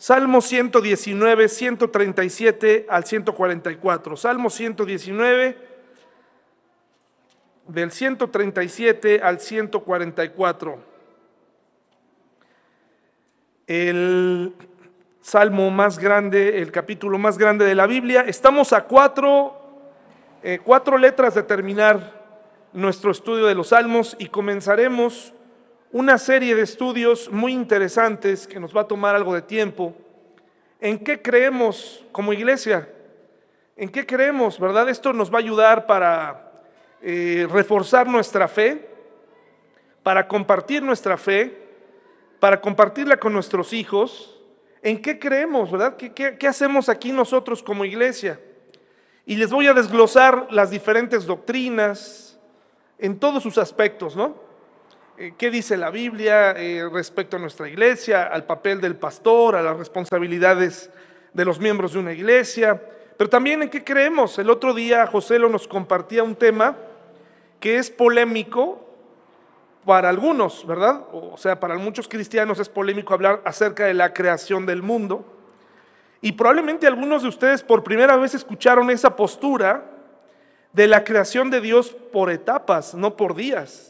Salmo 119, 137 al 144. Salmo 119, del 137 al 144. El salmo más grande, el capítulo más grande de la Biblia. Estamos a cuatro, eh, cuatro letras de terminar nuestro estudio de los salmos y comenzaremos una serie de estudios muy interesantes que nos va a tomar algo de tiempo. ¿En qué creemos como iglesia? ¿En qué creemos, verdad? Esto nos va a ayudar para eh, reforzar nuestra fe, para compartir nuestra fe, para compartirla con nuestros hijos. ¿En qué creemos, verdad? ¿Qué, qué hacemos aquí nosotros como iglesia? Y les voy a desglosar las diferentes doctrinas en todos sus aspectos, ¿no? Eh, qué dice la Biblia eh, respecto a nuestra iglesia, al papel del pastor, a las responsabilidades de los miembros de una iglesia, pero también en qué creemos. El otro día José lo nos compartía un tema que es polémico para algunos, ¿verdad? O sea, para muchos cristianos es polémico hablar acerca de la creación del mundo. Y probablemente algunos de ustedes por primera vez escucharon esa postura de la creación de Dios por etapas, no por días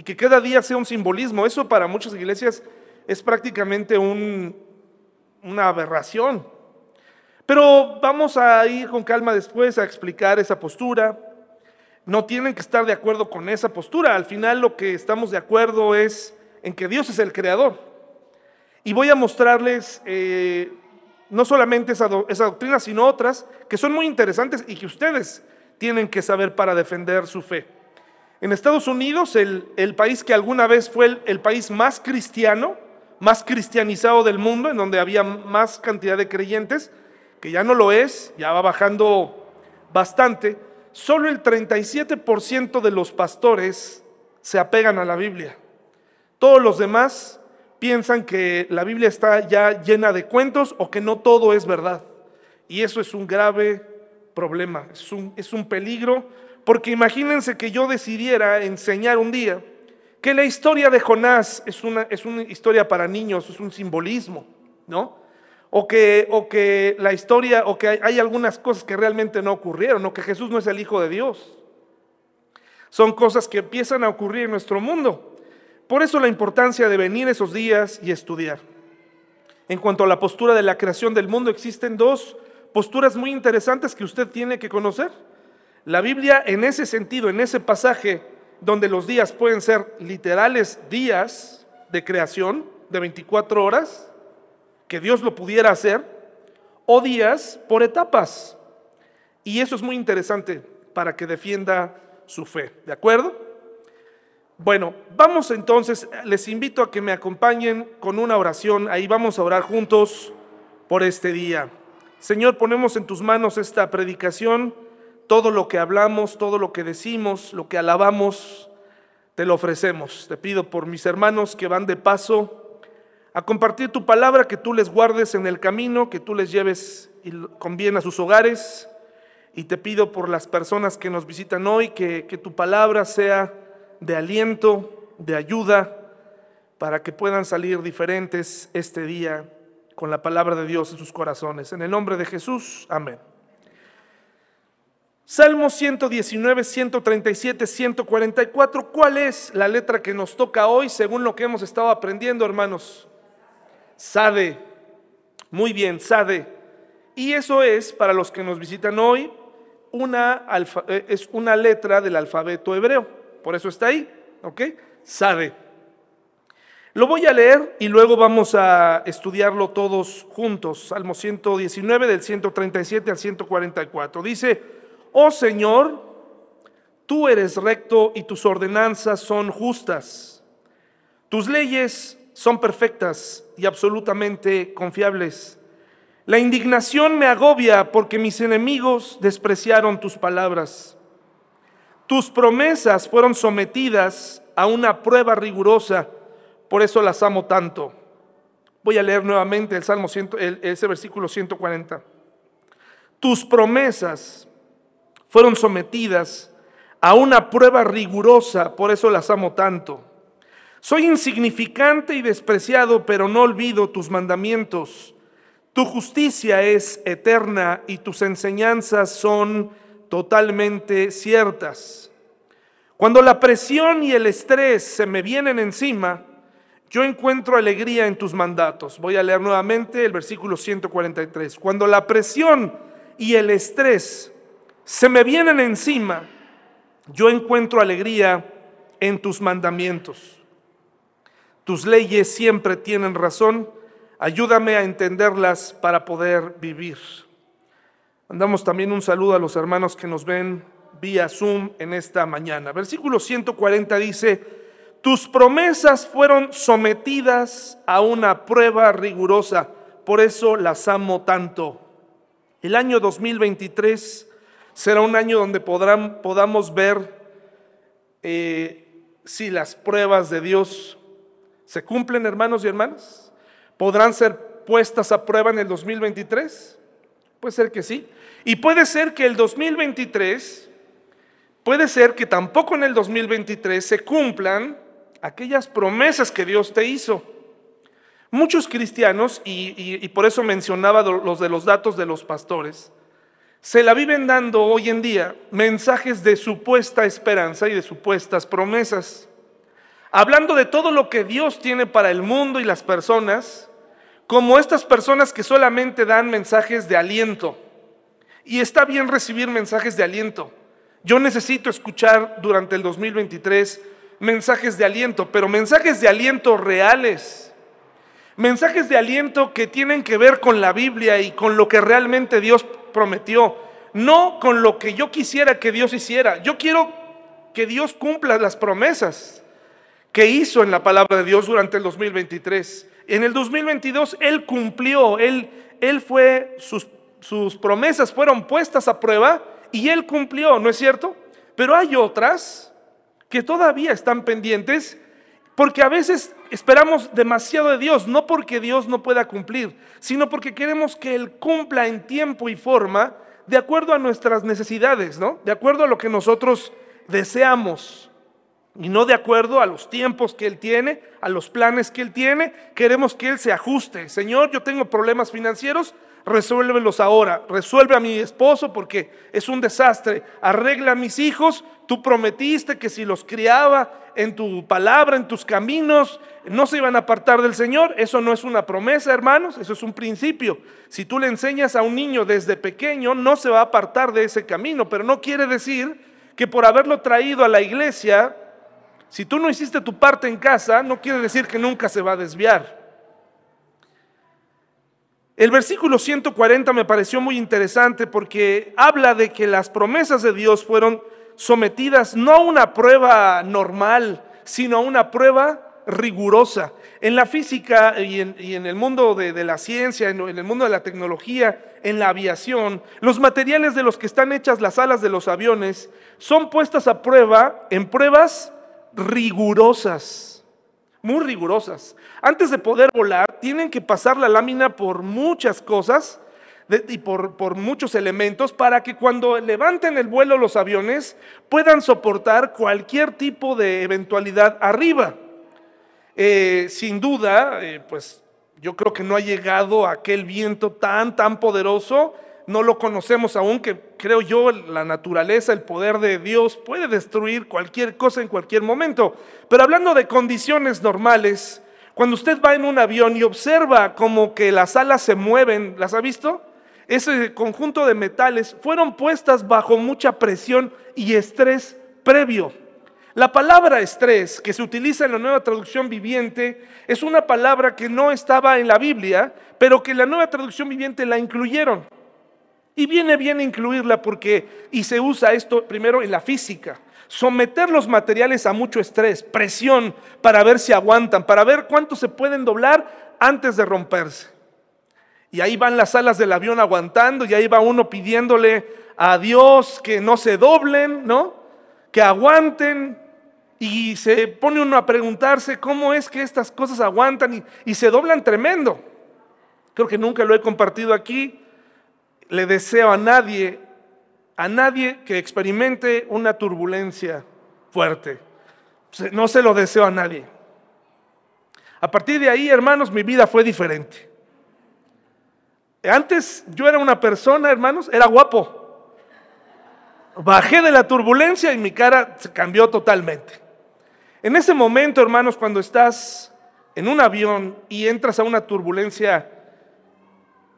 y que cada día sea un simbolismo. Eso para muchas iglesias es prácticamente una aberración. Pero vamos a ir con calma después a explicar esa postura. No tienen que estar de acuerdo con esa postura. Al final lo que estamos de acuerdo es en que Dios es el creador. Y voy a mostrarles eh, no solamente esa, esa doctrina, sino otras que son muy interesantes y que ustedes tienen que saber para defender su fe. En Estados Unidos, el, país que alguna vez fue el, país más cristiano, más cristianizado del mundo, en donde había más cantidad de creyentes, que ya no lo es, ya va bajando bastante, solo el 37% de los pastores se apegan a la Biblia. Todos los demás piensan que la Biblia está ya llena de cuentos o que no todo es verdad. Y eso es un grave problema, es un peligro porque imagínense que yo decidiera enseñar un día que la historia de Jonás es una, es una historia para niños, es un simbolismo, ¿no? O que, o que la historia, o que hay, hay algunas cosas que realmente no ocurrieron, o que Jesús no es el Hijo de Dios. Son cosas que empiezan a ocurrir en nuestro mundo. Por eso la importancia de venir esos días y estudiar. En cuanto a la postura de la creación del mundo, existen dos posturas muy interesantes que usted tiene que conocer. La Biblia en ese sentido, en ese pasaje donde los días pueden ser literales días de creación de 24 horas, que Dios lo pudiera hacer, o días por etapas. Y eso es muy interesante para que defienda su fe, ¿de acuerdo? Bueno, vamos entonces, les invito a que me acompañen con una oración, ahí vamos a orar juntos por este día. Señor, ponemos en tus manos esta predicación todo lo que hablamos, todo lo que decimos, lo que alabamos, te lo ofrecemos. Te pido por mis hermanos que van de paso a compartir tu palabra, que tú les guardes en el camino, que tú les lleves con bien a sus hogares. Y te pido por las personas que nos visitan hoy, que, que tu palabra sea de aliento, de ayuda, para que puedan salir diferentes este día con la palabra de Dios en sus corazones. En el nombre de Jesús, amén. Salmo 119, 137, 144. ¿Cuál es la letra que nos toca hoy según lo que hemos estado aprendiendo, hermanos? Sade. Muy bien, Sade. Y eso es, para los que nos visitan hoy, una eh, es una letra del alfabeto hebreo. Por eso está ahí, ¿ok? Sade. Lo voy a leer y luego vamos a estudiarlo todos juntos. Salmo 119 del 137 al 144. Dice, oh Señor, tú eres recto y tus ordenanzas son justas. Tus leyes son perfectas y absolutamente confiables. La indignación me agobia porque mis enemigos despreciaron tus palabras. Tus promesas fueron sometidas a una prueba rigurosa, por eso las amo tanto. Voy a leer nuevamente el Salmo 100, ese versículo 140. Tus promesas fueron sometidas a una prueba rigurosa, por eso las amo tanto. Soy insignificante y despreciado, pero no olvido tus mandamientos. Tu justicia es eterna y tus enseñanzas son totalmente ciertas. Cuando la presión y el estrés se me vienen encima, yo encuentro alegría en tus mandatos. Voy a leer nuevamente el versículo 143. Cuando la presión y el estrés se me vienen encima, yo encuentro alegría en tus mandamientos. Tus leyes siempre tienen razón. Ayúdame a entenderlas para poder vivir. Mandamos también un saludo a los hermanos que nos ven vía Zoom en esta mañana. Versículo 140 dice, tus promesas fueron sometidas a una prueba rigurosa, por eso las amo tanto. El año 2023 será un año donde podamos ver eh, si las pruebas de Dios se cumplen, hermanos y hermanas. ¿Podrán ser puestas a prueba en el 2023? Puede ser que sí. Y puede ser que el 2023, puede ser que tampoco en el 2023 se cumplan aquellas promesas que Dios te hizo. Muchos cristianos, y, por eso mencionaba los de los datos de los pastores, se la viven dando hoy en día mensajes de supuesta esperanza y de supuestas promesas. Hablando de todo lo que Dios tiene para el mundo y las personas, como estas personas que solamente dan mensajes de aliento. Y está bien recibir mensajes de aliento. Yo necesito escuchar durante el 2023 mensajes de aliento, pero mensajes de aliento reales. Mensajes de aliento que tienen que ver con la Biblia y con lo que realmente Dios prometió, no con lo que yo quisiera que Dios hiciera. Yo quiero que Dios cumpla las promesas que hizo en la palabra de Dios durante el 2023. En el 2022 Él cumplió, Él, él fue, sus, sus promesas fueron puestas a prueba y Él cumplió, ¿no es cierto? Pero hay otras que todavía están pendientes, porque a veces esperamos demasiado de Dios, no porque Dios no pueda cumplir, sino porque queremos que Él cumpla en tiempo y forma de acuerdo a nuestras necesidades, ¿no? De acuerdo a lo que nosotros deseamos y no de acuerdo a los tiempos que Él tiene, a los planes que Él tiene, queremos que Él se ajuste. Señor, yo tengo problemas financieros, resuélvelos ahora. Resuelve a mi esposo porque es un desastre. Arregla a mis hijos. Tú prometiste que si los criaba en tu palabra, en tus caminos, no se iban a apartar del Señor. Eso no es una promesa, hermanos, eso es un principio. Si tú le enseñas a un niño desde pequeño, no se va a apartar de ese camino, pero no quiere decir que por haberlo traído a la iglesia, si tú no hiciste tu parte en casa, no quiere decir que nunca se va a desviar. El versículo 140 me pareció muy interesante porque habla de que las promesas de Dios fueron sometidas no a una prueba normal, sino a una prueba rigurosa. En la física y en, el mundo de, la ciencia, en, en el mundo de la tecnología, en la aviación, los materiales de los que están hechas las alas de los aviones son puestas a prueba en pruebas rigurosas muy rigurosas. Antes de poder volar, tienen que pasar la lámina por muchas cosas y por, muchos elementos para que cuando levanten el vuelo los aviones puedan soportar cualquier tipo de eventualidad arriba. Eh, sin duda, eh, pues yo creo que no ha llegado aquel viento tan, tan poderoso no lo conocemos aún, que creo yo la naturaleza, el poder de Dios puede destruir cualquier cosa en cualquier momento. Pero hablando de condiciones normales, cuando usted va en un avión y observa como que las alas se mueven, ¿las ha visto? Ese conjunto de metales fueron puestas bajo mucha presión y estrés previo. La palabra estrés que se utiliza en la nueva traducción viviente es una palabra que no estaba en la Biblia, pero que en la nueva traducción viviente la incluyeron. Y viene bien incluirla porque, y se usa esto primero en la física, someter los materiales a mucho estrés, presión, para ver si aguantan, para ver cuánto se pueden doblar antes de romperse. Y ahí van las alas del avión aguantando y ahí va uno pidiéndole a Dios que no se doblen, ¿no? Que aguanten. Y se pone uno a preguntarse cómo es que estas cosas aguantan y, y se doblan tremendo. Creo que nunca lo he compartido aquí, le deseo a nadie, a nadie que experimente una turbulencia fuerte. No se lo deseo a nadie. A partir de ahí, hermanos, mi vida fue diferente. Antes yo era una persona, hermanos, era guapo. Bajé de la turbulencia y mi cara se cambió totalmente. En ese momento, hermanos, cuando estás en un avión y entras a una turbulencia,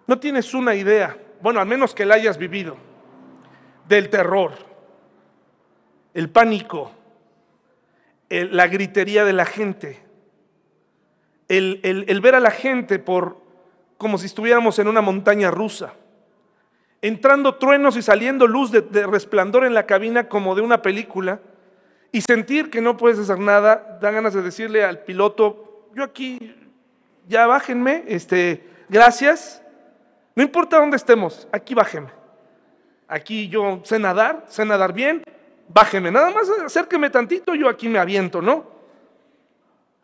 no tienes una idea, bueno, al menos que la hayas vivido, del terror, el pánico, la gritería de la gente, el, ver a la gente por como si estuviéramos en una montaña rusa, entrando truenos y saliendo luz de, resplandor en la cabina como de una película, y sentir que no puedes hacer nada, da ganas de decirle al piloto, yo aquí, ya bájenme, este, gracias, no importa dónde estemos, aquí bájenme. Aquí yo sé nadar, sé nadar bien, bájenme, nada más acérqueme tantito, yo aquí me aviento, ¿no?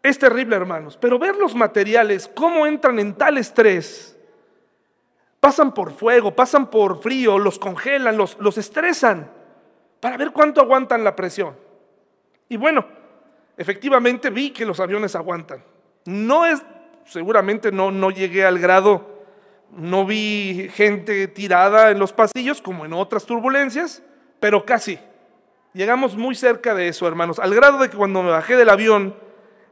Es terrible, hermanos, pero ver los materiales, cómo entran en tal estrés, pasan por fuego, pasan por frío, los congelan, los, los estresan, para ver cuánto aguantan la presión. Y bueno, efectivamente vi que los aviones aguantan. No es, seguramente no, no llegué al grado, no vi gente tirada en los pasillos como en otras turbulencias, pero casi. Llegamos muy cerca de eso, hermanos, al grado de que cuando me bajé del avión,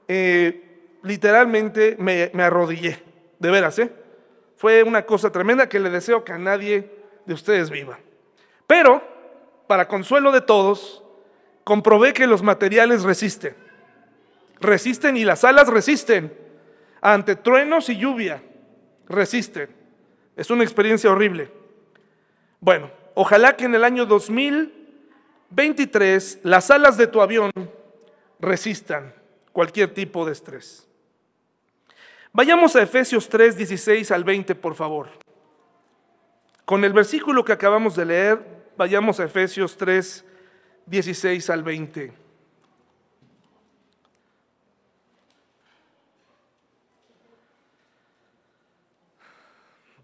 eh, literalmente me, me, arrodillé, de veras, ¿eh? Fue una cosa tremenda que le deseo que a nadie de ustedes viva. Pero, para consuelo de todos, comprobé que los materiales resisten. Resisten y las alas resisten. Ante truenos y lluvia, resisten. Es una experiencia horrible. Bueno, ojalá que en el año 2023 las alas de tu avión resistan cualquier tipo de estrés. Vayamos a Efesios 3, 16 al 20, por favor. Con el versículo que acabamos de leer, vayamos a Efesios 3, 16 al 20.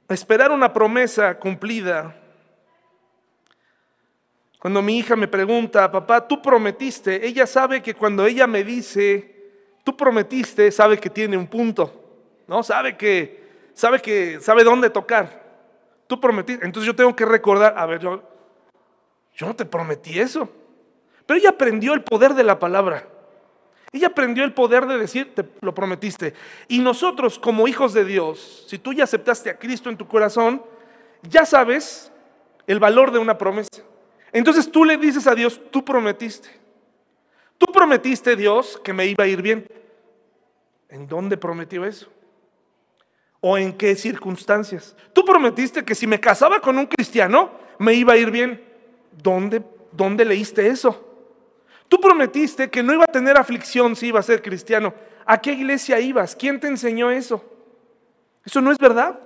Esperar una promesa cumplida. Cuando mi hija me pregunta, papá, tú prometiste, ella sabe que cuando ella me dice, tú prometiste, sabe que tiene un punto, ¿no? Sabe que, sabe que, sabe dónde tocar. Tú prometiste, entonces yo tengo que recordar, a ver, yo, yo no te prometí eso. Pero ella aprendió el poder de la palabra. Ella aprendió el poder de decir, te lo prometiste. Y nosotros como hijos de Dios, si tú ya aceptaste a Cristo en tu corazón, ya sabes el valor de una promesa. Entonces tú le dices a Dios, tú prometiste. Tú prometiste, Dios, que me iba a ir bien. ¿En dónde prometió eso? ¿O en qué circunstancias? Tú prometiste que si me casaba con un cristiano, me iba a ir bien. ¿Dónde, dónde leíste eso? Tú prometiste que no iba a tener aflicción si iba a ser cristiano. ¿A qué iglesia ibas? ¿Quién te enseñó eso? Eso no es verdad.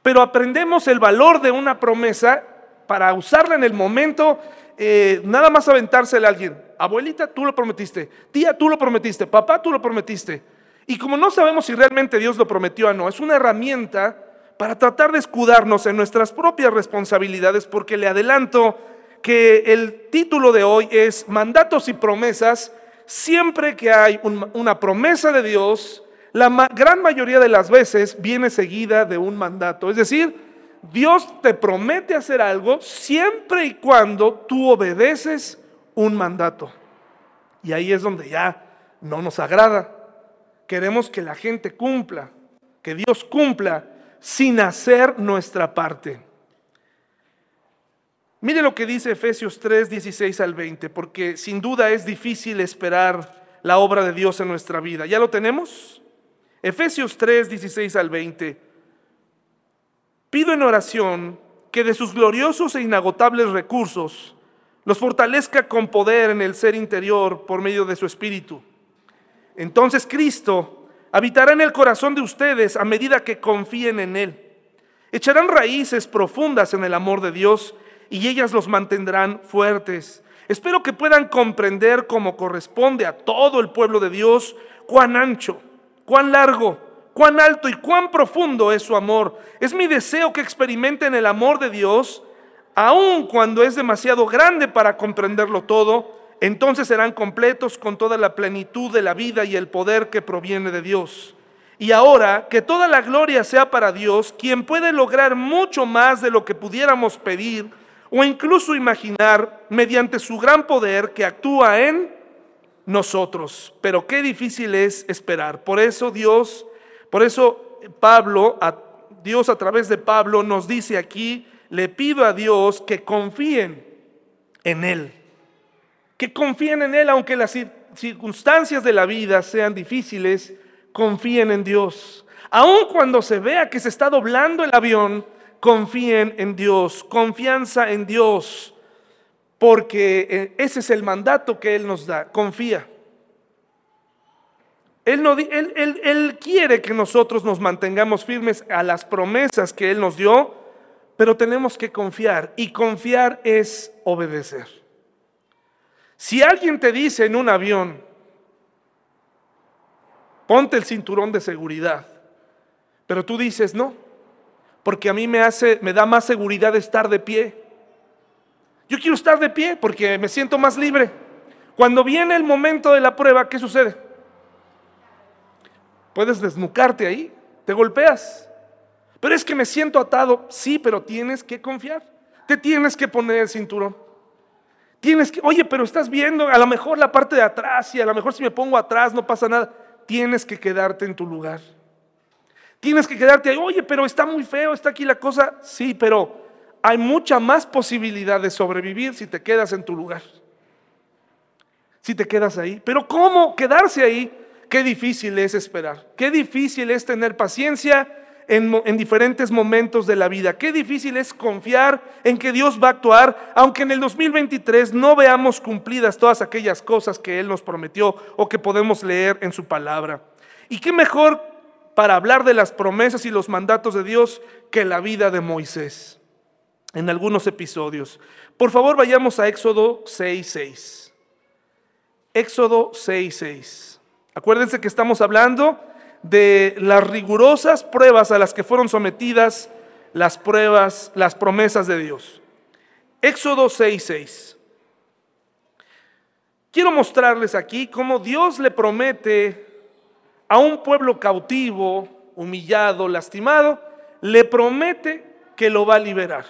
Pero aprendemos el valor de una promesa para usarla en el momento, eh, nada más aventársela a alguien abuelita, tú lo prometiste, tía, tú lo prometiste, papá, tú lo prometiste. Y como no sabemos si realmente Dios lo prometió o no, es una herramienta para tratar de escudarnos en nuestras propias responsabilidades, porque le adelanto que el título de hoy es Mandatos y promesas. Siempre que hay una promesa de Dios, la gran mayoría de las veces viene seguida de un mandato. Es decir, Dios te promete hacer algo siempre y cuando tú obedeces un mandato. Y ahí es donde ya no nos agrada. Queremos que la gente cumpla, que Dios cumpla sin hacer nuestra parte. Mire lo que dice Efesios 3, 16 al 20, porque sin duda es difícil esperar la obra de Dios en nuestra vida. ¿Ya lo tenemos? Efesios 3, 16 al 20. Pido en oración que de sus gloriosos e inagotables recursos, los fortalezca con poder en el ser interior por medio de su espíritu. Entonces Cristo habitará en el corazón de ustedes a medida que confíen en Él. Echarán raíces profundas en el amor de Dios y ellas los mantendrán fuertes. Espero que puedan comprender como corresponde a todo el pueblo de Dios cuán ancho, cuán largo, cuán alto y cuán profundo es su amor. Es mi deseo que experimenten el amor de Dios aun cuando es demasiado grande para comprenderlo todo, entonces serán completos con toda la plenitud de la vida y el poder que proviene de Dios. Y ahora que toda la gloria sea para Dios, quien puede lograr mucho más de lo que pudiéramos pedir o incluso imaginar mediante su gran poder que actúa en nosotros. Pero qué difícil es esperar. Por eso Dios, por eso Pablo, Dios a través de Pablo nos dice aquí, le pido a Dios que confíen en Él. Que confíen en Él aunque las circunstancias de la vida sean difíciles confíen en Dios. Aun cuando se vea que se está doblando el avión, confíen en Dios, confianza en Dios, porque eh, ese es el mandato que Él nos da, confía. Él, no, él, él, quiere que nosotros nos mantengamos firmes a las promesas que Él nos dio, pero tenemos que confiar y confiar es obedecer. Si alguien te dice en un avión, ponte el cinturón de seguridad. Pero tú dices, no, porque a mí me hace, me da más seguridad estar de pie. Yo quiero estar de pie porque me siento más libre. Cuando viene el momento de la prueba, ¿qué sucede? Puedes desnucarte ahí, te golpeas. Pero es que me siento atado. Sí, pero tienes que confiar. Te tienes que poner el cinturón. Tienes que, oye, pero estás viendo a lo mejor la parte de atrás y a lo mejor si me pongo atrás no pasa nada tienes que quedarte en tu lugar. Tienes que quedarte ahí, oye, pero está muy feo, está aquí la cosa. Sí, pero hay mucha más posibilidad de sobrevivir si te quedas en tu lugar. Si te quedas ahí. Pero ¿cómo quedarse ahí? Qué difícil es esperar. Qué difícil es tener paciencia en, diferentes momentos de la vida. Qué difícil es confiar en que Dios va a actuar, aunque en el 2023 no veamos cumplidas todas aquellas cosas que Él nos prometió o que podemos leer en su palabra. Y qué mejor para hablar de las promesas y los mandatos de Dios que la vida de Moisés en algunos episodios. Por favor, vayamos a Éxodo 6.6. Éxodo 6.6. Acuérdense que estamos hablando de las rigurosas pruebas a las que fueron sometidas las pruebas, las promesas de Dios. Éxodo 6:6. Quiero mostrarles aquí cómo Dios le promete a un pueblo cautivo, humillado, lastimado, le promete que lo va a liberar.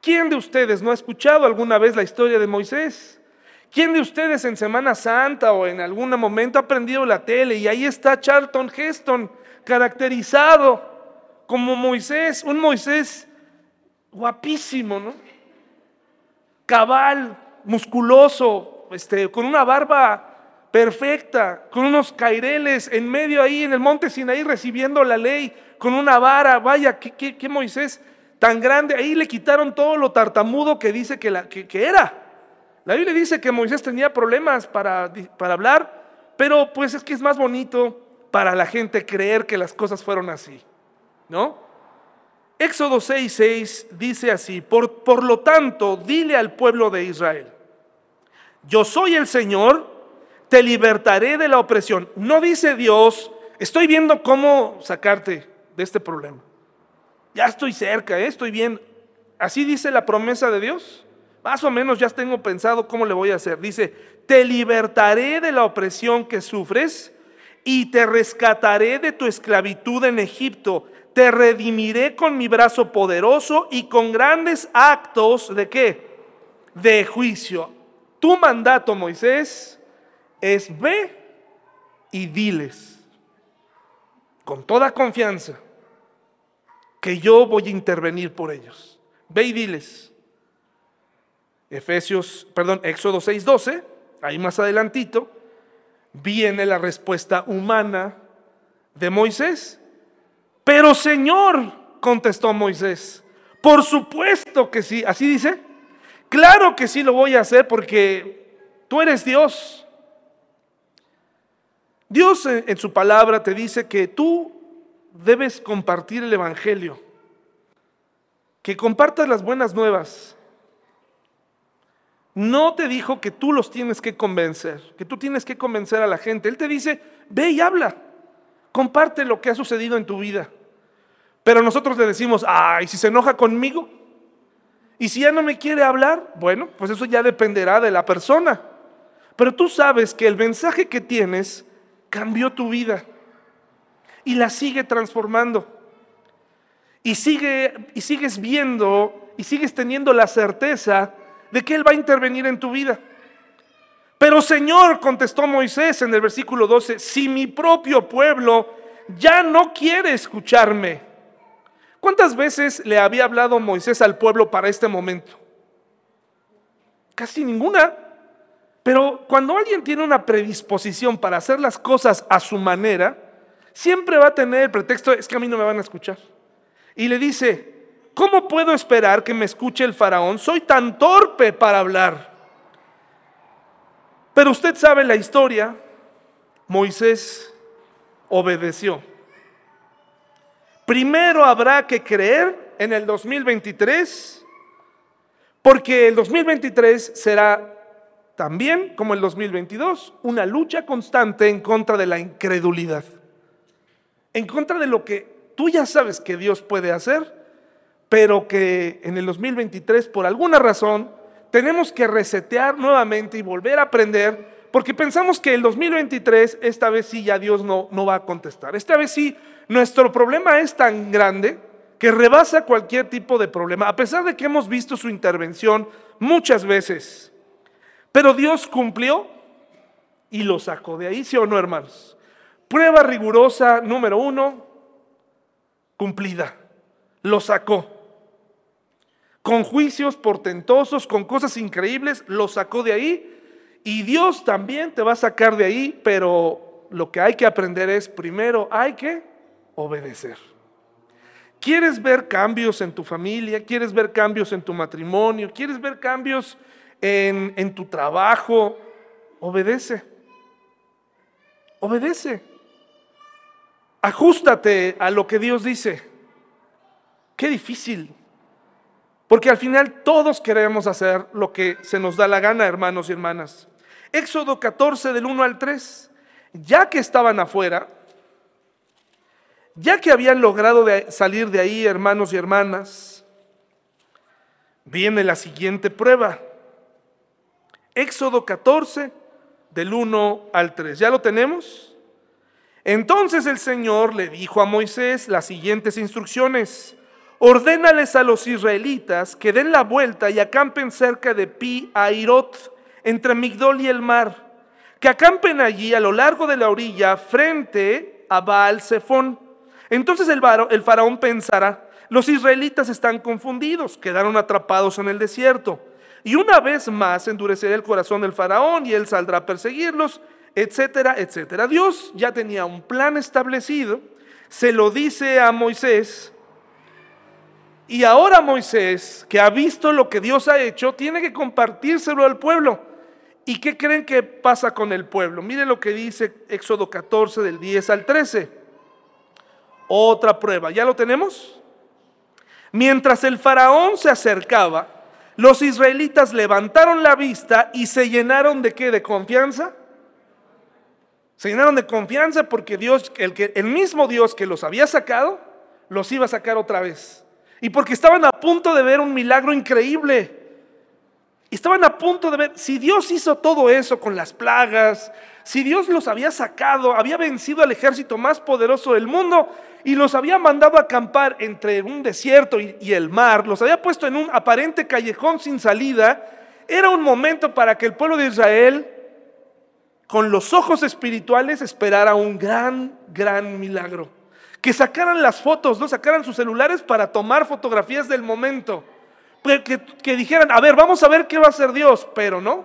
¿Quién de ustedes no ha escuchado alguna vez la historia de Moisés? ¿Quién de ustedes en Semana Santa o en algún momento ha prendido la tele y ahí está Charlton Heston caracterizado como Moisés, un Moisés guapísimo, ¿no? Cabal, musculoso, este, con una barba perfecta, con unos caireles en medio ahí en el monte Sinaí recibiendo la ley, con una vara, vaya, qué, Moisés tan grande, ahí le quitaron todo lo tartamudo que dice que, la, que era. La Biblia dice que Moisés tenía problemas para, para hablar, pero pues es que es más bonito para la gente creer que las cosas fueron así, ¿no? Éxodo 6:6 dice así, por, por lo tanto, dile al pueblo de Israel, yo soy el Señor, te libertaré de la opresión. No dice Dios, estoy viendo cómo sacarte de este problema. Ya estoy cerca, ¿eh? estoy bien. ¿Así dice la promesa de Dios? Más o menos ya tengo pensado cómo le voy a hacer. Dice, te libertaré de la opresión que sufres y te rescataré de tu esclavitud en Egipto. Te redimiré con mi brazo poderoso y con grandes actos de qué? De juicio. Tu mandato, Moisés, es ve y diles con toda confianza que yo voy a intervenir por ellos. Ve y diles. Efesios, perdón, Éxodo 6:12, ahí más adelantito, viene la respuesta humana de Moisés. Pero Señor, contestó Moisés, por supuesto que sí, así dice. Claro que sí lo voy a hacer porque tú eres Dios. Dios en su palabra te dice que tú debes compartir el Evangelio, que compartas las buenas nuevas, no te dijo que tú los tienes que convencer, que tú tienes que convencer a la gente. Él te dice, ve y habla, comparte lo que ha sucedido en tu vida. Pero nosotros le decimos, ay, si se enoja conmigo, y si ya no me quiere hablar, bueno, pues eso ya dependerá de la persona. Pero tú sabes que el mensaje que tienes cambió tu vida. y la sigue transformando. Y, sigue, y sigues viendo y sigues teniendo la certeza de que Él va a intervenir en tu vida. Pero Señor, contestó Moisés en el versículo 12, si mi propio pueblo ya no quiere escucharme. ¿Cuántas veces le había hablado Moisés al pueblo para este momento? Casi ninguna. Pero cuando alguien tiene una predisposición para hacer las cosas a su manera, siempre va a tener el pretexto, es que a mí no me van a escuchar. Y le dice, ¿cómo puedo esperar que me escuche el faraón? Soy tan torpe para hablar. Pero usted sabe la historia, Moisés obedeció. Primero habrá que creer en el 2023, porque el 2023 será también, como el 2022, una lucha constante en contra de la incredulidad, en contra de lo que tú ya sabes que Dios puede hacer, pero que en el 2023, por alguna razón, tenemos que resetear nuevamente y volver a aprender, porque pensamos que el 2023, esta vez sí ya Dios no, no va a contestar. Esta vez sí, nuestro problema es tan grande que rebasa cualquier tipo de problema, a pesar de que hemos visto su intervención muchas veces. Pero Dios cumplió y lo sacó de ahí, ¿sí o no, hermanos? Prueba rigurosa número uno, cumplida. Lo sacó con juicios portentosos, con cosas increíbles, lo sacó de ahí y Dios también te va a sacar de ahí, pero lo que hay que aprender es, primero hay que obedecer. ¿Quieres ver cambios en tu familia? ¿Quieres ver cambios en tu matrimonio? ¿Quieres ver cambios en, tu trabajo? Obedece. Obedece. Ajustate a lo que Dios dice. Qué difícil. Porque al final todos queremos hacer lo que se nos da la gana, hermanos y hermanas. Éxodo 14 del 1 al 3. Ya que estaban afuera, ya que habían logrado salir de ahí, hermanos y hermanas, viene la siguiente prueba. Éxodo 14 del 1 al 3. ¿Ya lo tenemos? Entonces el Señor le dijo a Moisés las siguientes instrucciones ordénales a los israelitas que den la vuelta y acampen cerca de Pi Airot, entre Migdol y el mar, que acampen allí a lo largo de la orilla frente a Baal Zephon. Entonces el, el faraón pensará, los israelitas están confundidos, quedaron atrapados en el desierto. Y una vez más endurecerá el corazón del faraón y él saldrá a perseguirlos, etcétera, etcétera. Dios ya tenía un plan establecido, se lo dice a Moisés, y ahora Moisés, que ha visto lo que Dios ha hecho, tiene que compartírselo al pueblo. ¿Y qué creen que pasa con el pueblo? Miren lo que dice Éxodo 14 del 10 al 13. Otra prueba, ¿ya lo tenemos? Mientras el faraón se acercaba, los israelitas levantaron la vista y se llenaron de qué? ¿De confianza? Se llenaron de confianza porque Dios, el, que, el mismo Dios que los había sacado, los iba a sacar otra vez y porque estaban a punto de ver un milagro increíble. Estaban a punto de ver, si Dios hizo todo eso con las plagas, si Dios los había sacado, había vencido al ejército más poderoso del mundo y los había mandado a acampar entre un desierto y, el mar, los había puesto en un aparente callejón sin salida, era un momento para que el pueblo de Israel, con los ojos espirituales, esperara un gran, gran milagro que sacaran las fotos, no sacaran sus celulares para tomar fotografías del momento. Que, que, dijeran, a ver, vamos a ver qué va a hacer Dios, pero no.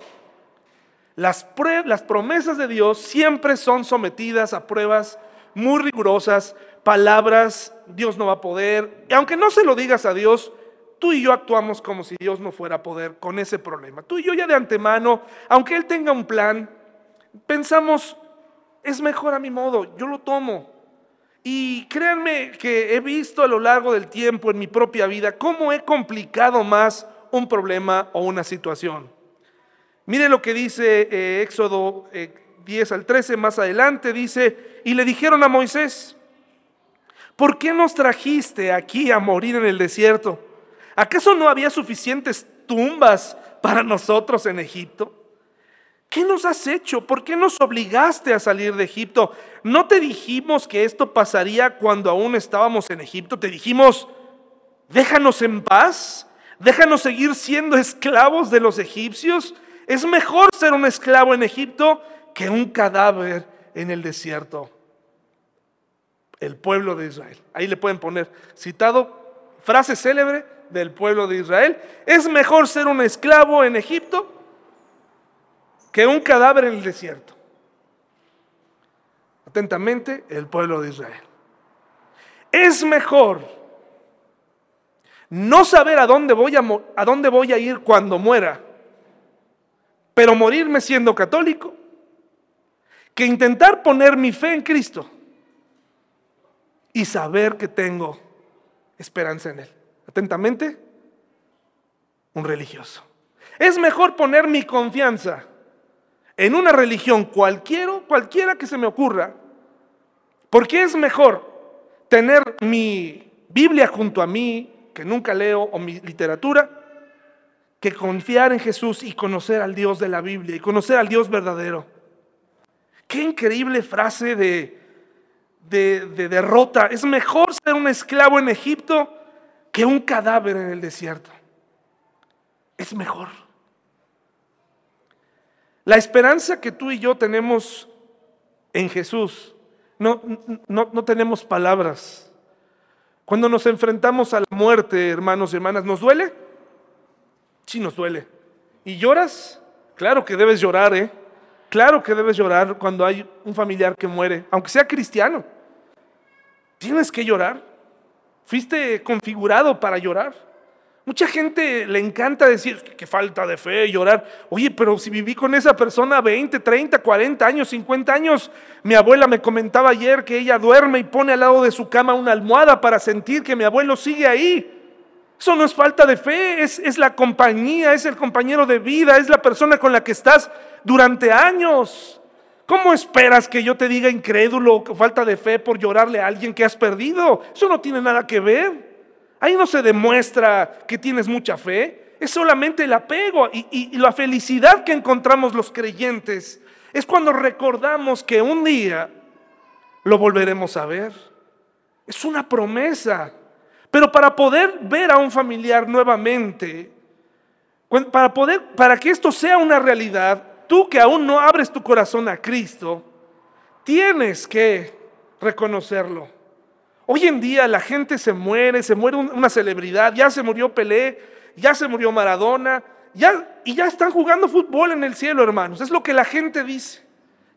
Las, las promesas de Dios siempre son sometidas a pruebas muy rigurosas, palabras, Dios no va a poder. Y aunque no se lo digas a Dios, tú y yo actuamos como si Dios no fuera a poder con ese problema. Tú y yo ya de antemano, aunque Él tenga un plan, pensamos, es mejor a mi modo, yo lo tomo. Y créanme que he visto a lo largo del tiempo en mi propia vida cómo he complicado más un problema o una situación. Mire lo que dice eh, Éxodo 10 eh, al 13 más adelante, dice, y le dijeron a Moisés, ¿por qué nos trajiste aquí a morir en el desierto? ¿Acaso no había suficientes tumbas para nosotros en Egipto? ¿Qué nos has hecho? ¿Por qué nos obligaste a salir de Egipto? ¿No te dijimos que esto pasaría cuando aún estábamos en Egipto? Te dijimos, déjanos en paz, déjanos seguir siendo esclavos de los egipcios. Es mejor ser un esclavo en Egipto que un cadáver en el desierto. El pueblo de Israel. Ahí le pueden poner citado, frase célebre del pueblo de Israel. Es mejor ser un esclavo en Egipto que un cadáver en el desierto. Atentamente, el pueblo de Israel. Es mejor no saber a dónde voy a, a, dónde voy a ir cuando muera, pero morirme siendo católico, que intentar poner mi fe en Cristo y saber que tengo esperanza en Él. Atentamente, un religioso. Es mejor poner mi confianza en una religión cualquiera, cualquiera que se me ocurra, porque es mejor tener mi Biblia junto a mí, que nunca leo, o mi literatura, que confiar en Jesús y conocer al Dios de la Biblia y conocer al Dios verdadero. Qué increíble frase de, de, de derrota. Es mejor ser un esclavo en Egipto que un cadáver en el desierto. Es mejor. La esperanza que tú y yo tenemos en Jesús, no, no, tenemos palabras. Cuando nos enfrentamos a la muerte, hermanos y hermanas, ¿nos duele? Sí, nos duele. ¿Y lloras? Claro que debes llorar, ¿eh? Claro que debes llorar cuando hay un familiar que muere, aunque sea cristiano. Tienes que llorar. Fuiste configurado para llorar. Mucha gente le encanta decir que falta de fe, llorar. Oye, pero si viví con esa persona 20, 30, 40 años, 50 años, mi abuela me comentaba ayer que ella duerme y pone al lado de su cama una almohada para sentir que mi abuelo sigue ahí. Eso no es falta de fe, es, es la compañía, es el compañero de vida, es la persona con la que estás durante años. ¿Cómo esperas que yo te diga incrédulo, falta de fe por llorarle a alguien que has perdido? Eso no tiene nada que ver. Ahí no se demuestra que tienes mucha fe, es solamente el apego y, la felicidad que encontramos los creyentes. Es cuando recordamos que un día lo volveremos a ver. Es una promesa. Pero para poder ver a un familiar nuevamente, para poder para que esto sea una realidad, tú que aún no abres tu corazón a Cristo, tienes que reconocerlo. Hoy en día la gente se muere, se muere una celebridad, ya se murió Pelé, ya se murió Maradona, ya, y ya están jugando fútbol en el cielo, hermanos. Es lo que la gente dice.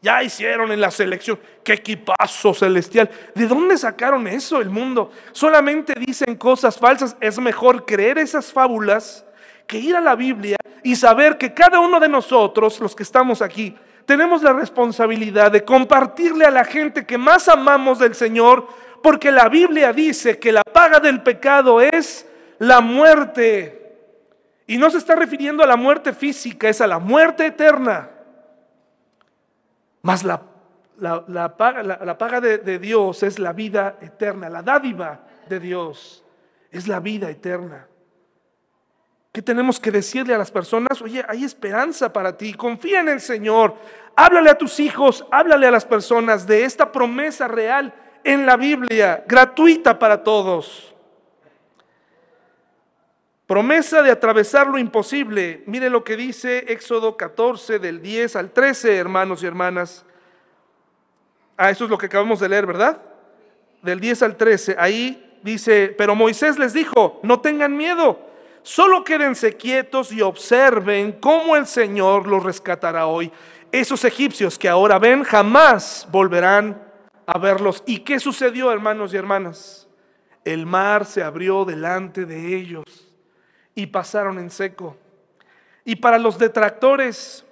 Ya hicieron en la selección. Qué equipazo celestial. ¿De dónde sacaron eso el mundo? Solamente dicen cosas falsas. Es mejor creer esas fábulas que ir a la Biblia y saber que cada uno de nosotros, los que estamos aquí, tenemos la responsabilidad de compartirle a la gente que más amamos del Señor porque la Biblia dice que la paga del pecado es la muerte. Y no se está refiriendo a la muerte física, es a la muerte eterna. Más la, la, paga, de, de Dios es la vida eterna, la dádiva de Dios es la vida eterna. ¿Qué tenemos que decirle a las personas? Oye, hay esperanza para ti, confía en el Señor. Háblale a tus hijos, háblale a las personas de esta promesa real en la Biblia, gratuita para todos. Promesa de atravesar lo imposible. Mire lo que dice Éxodo 14 del 10 al 13, hermanos y hermanas. Ah, eso es lo que acabamos de leer, ¿verdad? Del 10 al 13. Ahí dice, pero Moisés les dijo, no tengan miedo, solo quédense quietos y observen cómo el Señor los rescatará hoy. Esos egipcios que ahora ven jamás volverán a verlos. ¿Y qué sucedió, hermanos y hermanas? El mar se abrió delante de ellos y pasaron en seco. Y para los detractores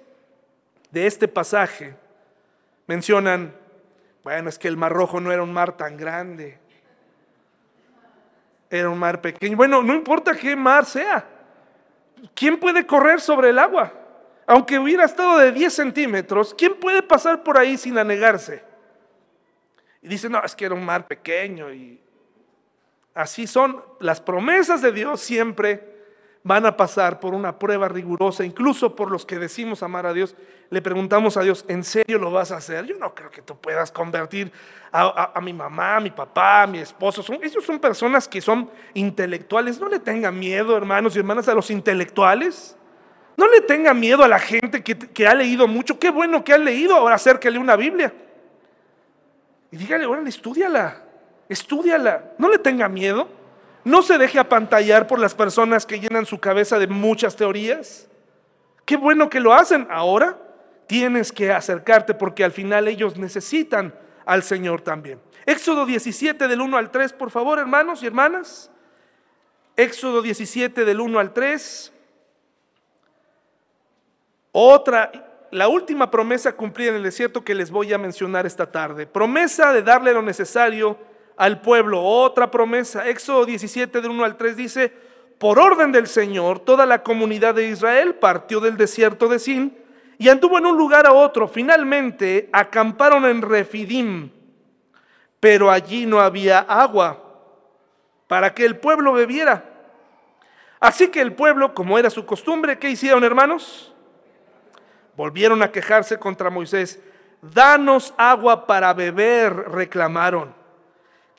de este pasaje, mencionan, bueno, es que el mar rojo no era un mar tan grande, era un mar pequeño. Bueno, no importa qué mar sea, ¿quién puede correr sobre el agua? Aunque hubiera estado de 10 centímetros, ¿quién puede pasar por ahí sin anegarse? Y dice, no, es que era un mar pequeño y así son las promesas de Dios siempre van a pasar por una prueba rigurosa, incluso por los que decimos amar a Dios, le preguntamos a Dios, ¿en serio lo vas a hacer? Yo no creo que tú puedas convertir a, mi mamá, a mi papá, a mi esposo. Son, ellos son personas que son intelectuales. No le tengan miedo, hermanos y hermanas, a los intelectuales. No le tenga miedo a la gente que, ha leído mucho. Qué bueno que ha leído, ahora acérquele una Biblia. Y dígale, órale, estudiala, estudiala. No le tenga miedo. No se deje apantallar por las personas que llenan su cabeza de muchas teorías. Qué bueno que lo hacen. Ahora tienes que acercarte porque al final ellos necesitan al Señor también. Éxodo 17 del 1 al 3, por favor, hermanos y hermanas. Éxodo 17 del 1 al 3. Otra, la última promesa cumplida en el desierto que les voy a mencionar esta tarde. Promesa de darle lo necesario al pueblo. Otra promesa. Éxodo 17 del 1 al 3 dice, por orden del Señor, toda la comunidad de Israel partió del desierto de Sin y anduvo en un lugar a otro. Finalmente acamparon en Refidim, pero allí no había agua para que el pueblo bebiera. Así que el pueblo, como era su costumbre, ¿qué hicieron hermanos? Volvieron a quejarse contra Moisés. Danos agua para beber, reclamaron.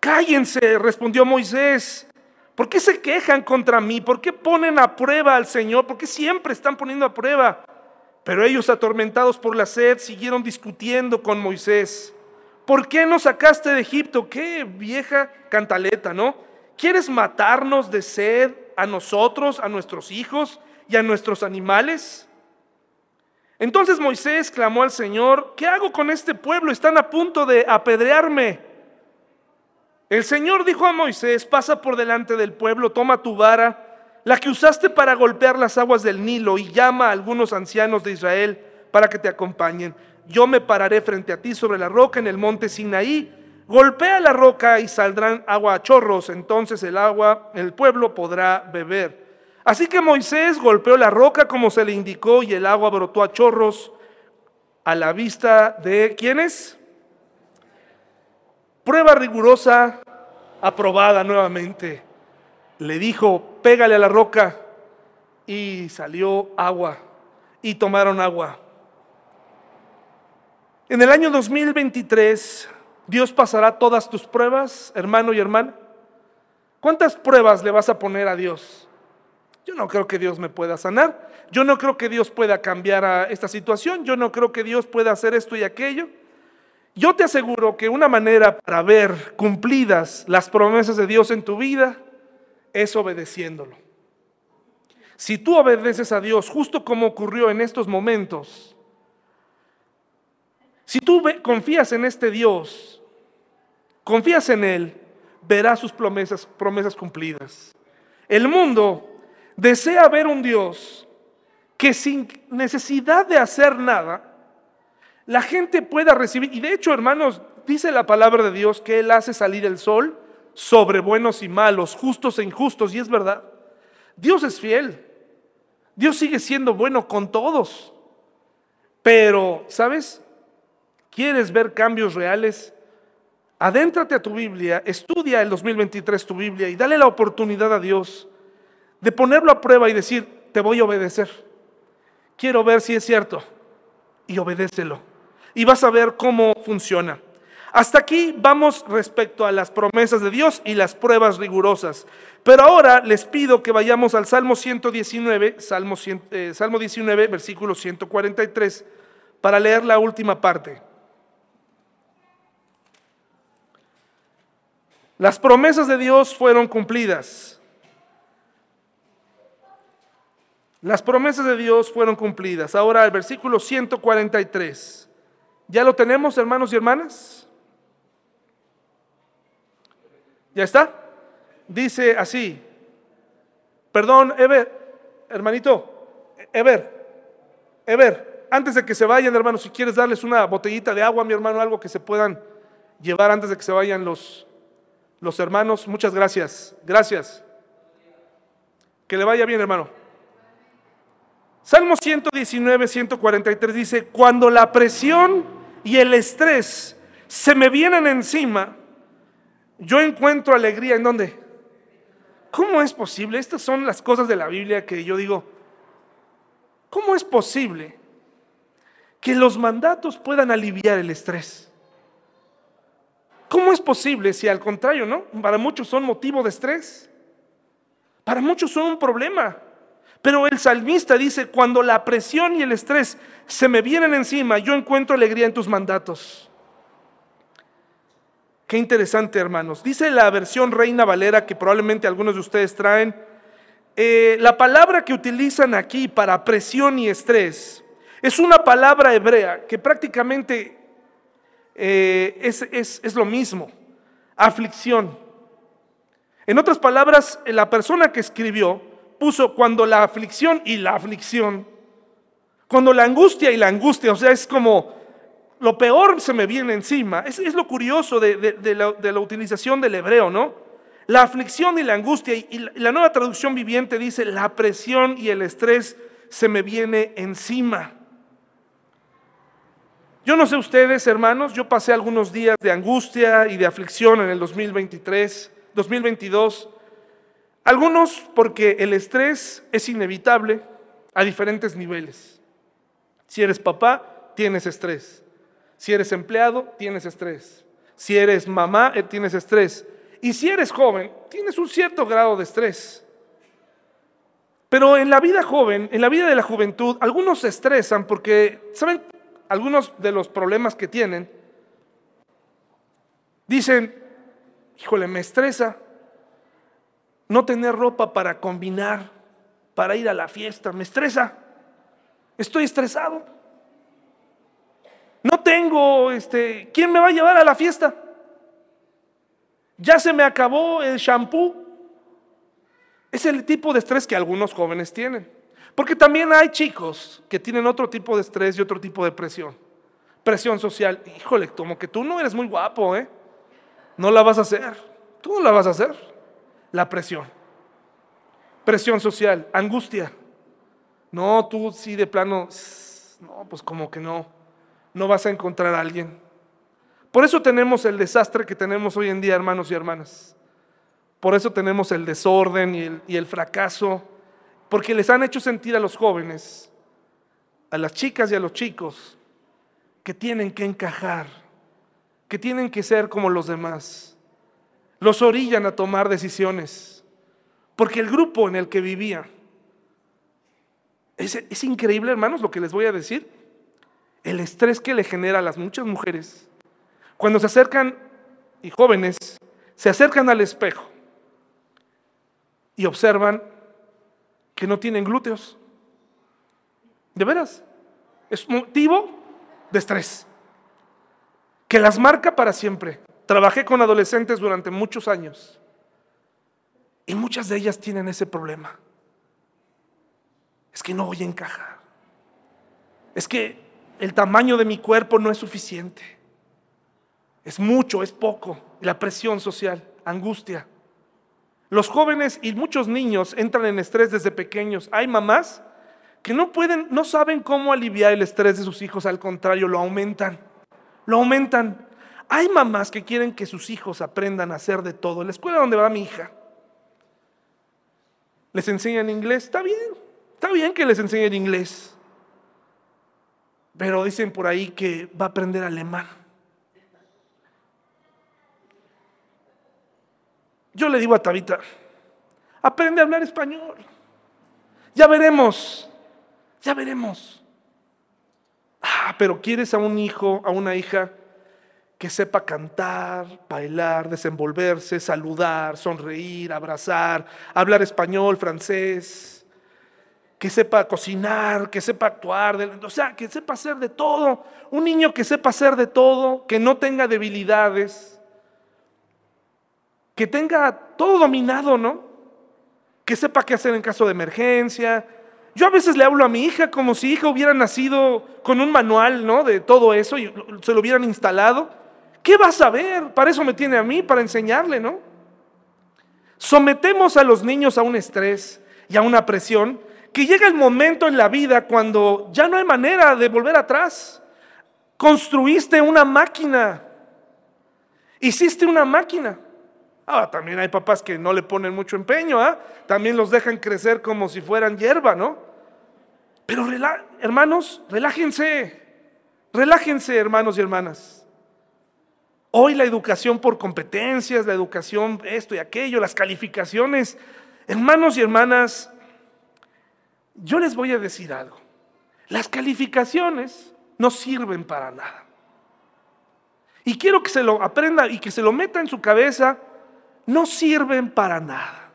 Cállense, respondió Moisés. ¿Por qué se quejan contra mí? ¿Por qué ponen a prueba al Señor? ¿Por qué siempre están poniendo a prueba? Pero ellos, atormentados por la sed, siguieron discutiendo con Moisés. ¿Por qué nos sacaste de Egipto? Qué vieja cantaleta, ¿no? ¿Quieres matarnos de sed a nosotros, a nuestros hijos y a nuestros animales? Entonces Moisés clamó al Señor, ¿qué hago con este pueblo? Están a punto de apedrearme. El Señor dijo a Moisés, pasa por delante del pueblo, toma tu vara la que usaste para golpear las aguas del Nilo, y llama a algunos ancianos de Israel para que te acompañen. Yo me pararé frente a ti sobre la roca en el monte Sinaí. Golpea la roca y saldrán agua a chorros, entonces el agua, el pueblo podrá beber. Así que Moisés golpeó la roca como se le indicó y el agua brotó a chorros a la vista de quienes. Prueba rigurosa aprobada nuevamente le dijo, pégale a la roca, y salió agua, y tomaron agua. En el año 2023, Dios pasará todas tus pruebas, hermano y hermana. ¿Cuántas pruebas le vas a poner a Dios? Yo no creo que Dios me pueda sanar. Yo no creo que Dios pueda cambiar a esta situación. Yo no creo que Dios pueda hacer esto y aquello. Yo te aseguro que una manera para ver cumplidas las promesas de Dios en tu vida es obedeciéndolo. Si tú obedeces a Dios, justo como ocurrió en estos momentos, si tú confías en este Dios, confías en Él, verás sus promesas, promesas cumplidas. El mundo desea ver un Dios que sin necesidad de hacer nada, la gente pueda recibir. Y de hecho, hermanos, dice la palabra de Dios que Él hace salir el sol sobre buenos y malos, justos e injustos, y es verdad. Dios es fiel. Dios sigue siendo bueno con todos. Pero, ¿sabes? ¿Quieres ver cambios reales? Adéntrate a tu Biblia, estudia el 2023 tu Biblia y dale la oportunidad a Dios de ponerlo a prueba y decir, te voy a obedecer. Quiero ver si es cierto. Y obedécelo. Y vas a ver cómo funciona. Hasta aquí vamos respecto a las promesas de Dios y las pruebas rigurosas. Pero ahora les pido que vayamos al Salmo 119, Salmo, eh, Salmo 19, versículo 143, para leer la última parte. Las promesas de Dios fueron cumplidas. Las promesas de Dios fueron cumplidas. Ahora el versículo 143. ¿Ya lo tenemos, hermanos y hermanas? ¿Ya está? Dice así. Perdón, Ever, hermanito, Ever, Ever, antes de que se vayan, hermano, si quieres darles una botellita de agua, mi hermano, algo que se puedan llevar antes de que se vayan los, los hermanos. Muchas gracias. Gracias. Que le vaya bien, hermano. Salmo 119, 143 dice, cuando la presión y el estrés se me vienen encima, yo encuentro alegría en dónde? ¿cómo es posible? Estas son las cosas de la Biblia que yo digo, ¿cómo es posible que los mandatos puedan aliviar el estrés? ¿Cómo es posible si al contrario, no? Para muchos son motivo de estrés. Para muchos son un problema. Pero el salmista dice, cuando la presión y el estrés se me vienen encima, yo encuentro alegría en tus mandatos. Qué interesante, hermanos. Dice la versión Reina Valera, que probablemente algunos de ustedes traen, eh, la palabra que utilizan aquí para presión y estrés es una palabra hebrea que prácticamente eh, es, es lo mismo, aflicción. En otras palabras, la persona que escribió puso cuando la aflicción y la aflicción, cuando la angustia y la angustia, o sea, es como lo peor se me viene encima. Es, lo curioso de, la, utilización del hebreo, ¿no? La aflicción y la angustia, y la, nueva traducción viviente dice, la presión y el estrés se me viene encima. Yo no sé ustedes, hermanos, yo pasé algunos días de angustia y de aflicción en el 2023, 2022. Algunos porque el estrés es inevitable a diferentes niveles. Si eres papá, tienes estrés. Si eres empleado, tienes estrés. Si eres mamá, eh, tienes estrés. Y si eres joven, tienes un cierto grado de estrés. Pero en la vida joven, en la vida de la juventud, algunos se estresan porque, ¿saben? Algunos de los problemas que tienen, dicen, híjole, me estresa no tener ropa para combinar, para ir a la fiesta, me estresa. Estoy estresado. No tengo, este, ¿quién me va a llevar a la fiesta? Ya se me acabó el shampoo. Es el tipo de estrés que algunos jóvenes tienen. Porque también hay chicos que tienen otro tipo de estrés y otro tipo de presión. Presión social. Híjole, como que tú no eres muy guapo, ¿eh? No la vas a hacer. Tú no la vas a hacer. La presión. Presión social. Angustia. No, tú sí de plano. No, pues como que no no vas a encontrar a alguien. Por eso tenemos el desastre que tenemos hoy en día, hermanos y hermanas. Por eso tenemos el desorden y el, y el fracaso, porque les han hecho sentir a los jóvenes, a las chicas y a los chicos, que tienen que encajar, que tienen que ser como los demás. Los orillan a tomar decisiones, porque el grupo en el que vivía, es, increíble, hermanos, lo que les voy a decir. El estrés que le genera a las muchas mujeres. Cuando se acercan, y jóvenes, se acercan al espejo y observan que no tienen glúteos. De veras, es motivo de estrés, que las marca para siempre. Trabajé con adolescentes durante muchos años y muchas de ellas tienen ese problema. Es que no voy a encajar. Es que el tamaño de mi cuerpo no es suficiente. Es mucho, es poco. La presión social, angustia. Los jóvenes y muchos niños entran en estrés desde pequeños. Hay mamás que no pueden, no saben cómo aliviar el estrés de sus hijos, al contrario, lo aumentan. Lo aumentan. Hay mamás que quieren que sus hijos aprendan a hacer de todo. En la escuela donde va mi hija, les enseñan inglés. Está bien, está bien que les enseñen inglés. Pero dicen por ahí que va a aprender alemán. Yo le digo a Tabita, aprende a hablar español. Ya veremos, ya veremos. Ah, pero quieres a un hijo, a una hija que sepa cantar, bailar, desenvolverse, saludar, sonreír, abrazar, hablar español, francés, que sepa cocinar, que sepa actuar, o sea, que sepa hacer de todo. Un niño que sepa hacer de todo, que no tenga debilidades, que tenga todo dominado, ¿no? Que sepa qué hacer en caso de emergencia. Yo a veces le hablo a mi hija como si hija hubiera nacido con un manual, ¿no? De todo eso y se lo hubieran instalado. ¿Qué va a saber? Para eso me tiene a mí, para enseñarle, ¿no? Sometemos a los niños a un estrés y a una presión que llega el momento en la vida cuando ya no hay manera de volver atrás. Construiste una máquina, hiciste una máquina Ahora, también hay papás que no le ponen mucho empeño, ¿ah? También los dejan crecer como si fueran hierba, ¿no? Pero hermanos, relájense, relájense, hermanos y hermanas. Hoy la educación por competencias, la educación esto y aquello, las calificaciones, hermanos y hermanas, yo les voy a decir algo. Las calificaciones no sirven para nada. Y quiero que se lo aprenda y que se lo meta en su cabeza, no sirven para nada.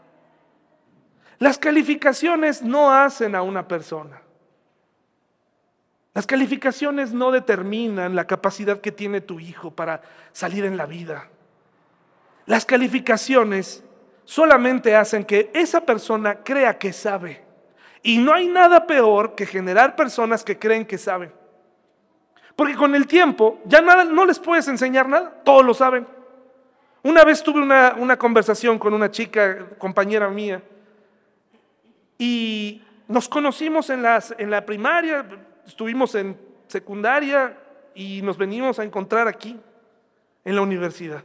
Las calificaciones no hacen a una persona. Las calificaciones no determinan la capacidad que tiene tu hijo para salir en la vida. Las calificaciones solamente hacen que esa persona crea que sabe. Y no hay nada peor que generar personas que creen que saben. Porque con el tiempo ya nada, no les puedes enseñar nada, todos lo saben. Una vez tuve una, una conversación con una chica, compañera mía, y nos conocimos en, las, en la primaria, estuvimos en secundaria y nos venimos a encontrar aquí, en la universidad.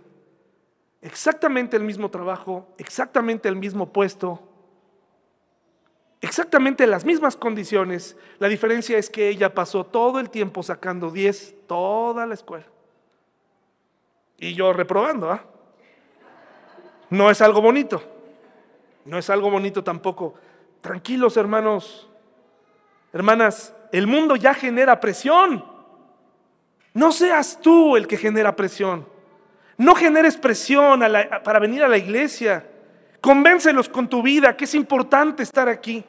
Exactamente el mismo trabajo, exactamente el mismo puesto, exactamente las mismas condiciones. La diferencia es que ella pasó todo el tiempo sacando 10, toda la escuela. Y yo reprobando, ¿ah? No es algo bonito. No es algo bonito tampoco. Tranquilos, hermanos. Hermanas, el mundo ya genera presión. No seas tú el que genera presión. No generes presión para venir a la iglesia. Convéncelos con tu vida que es importante estar aquí.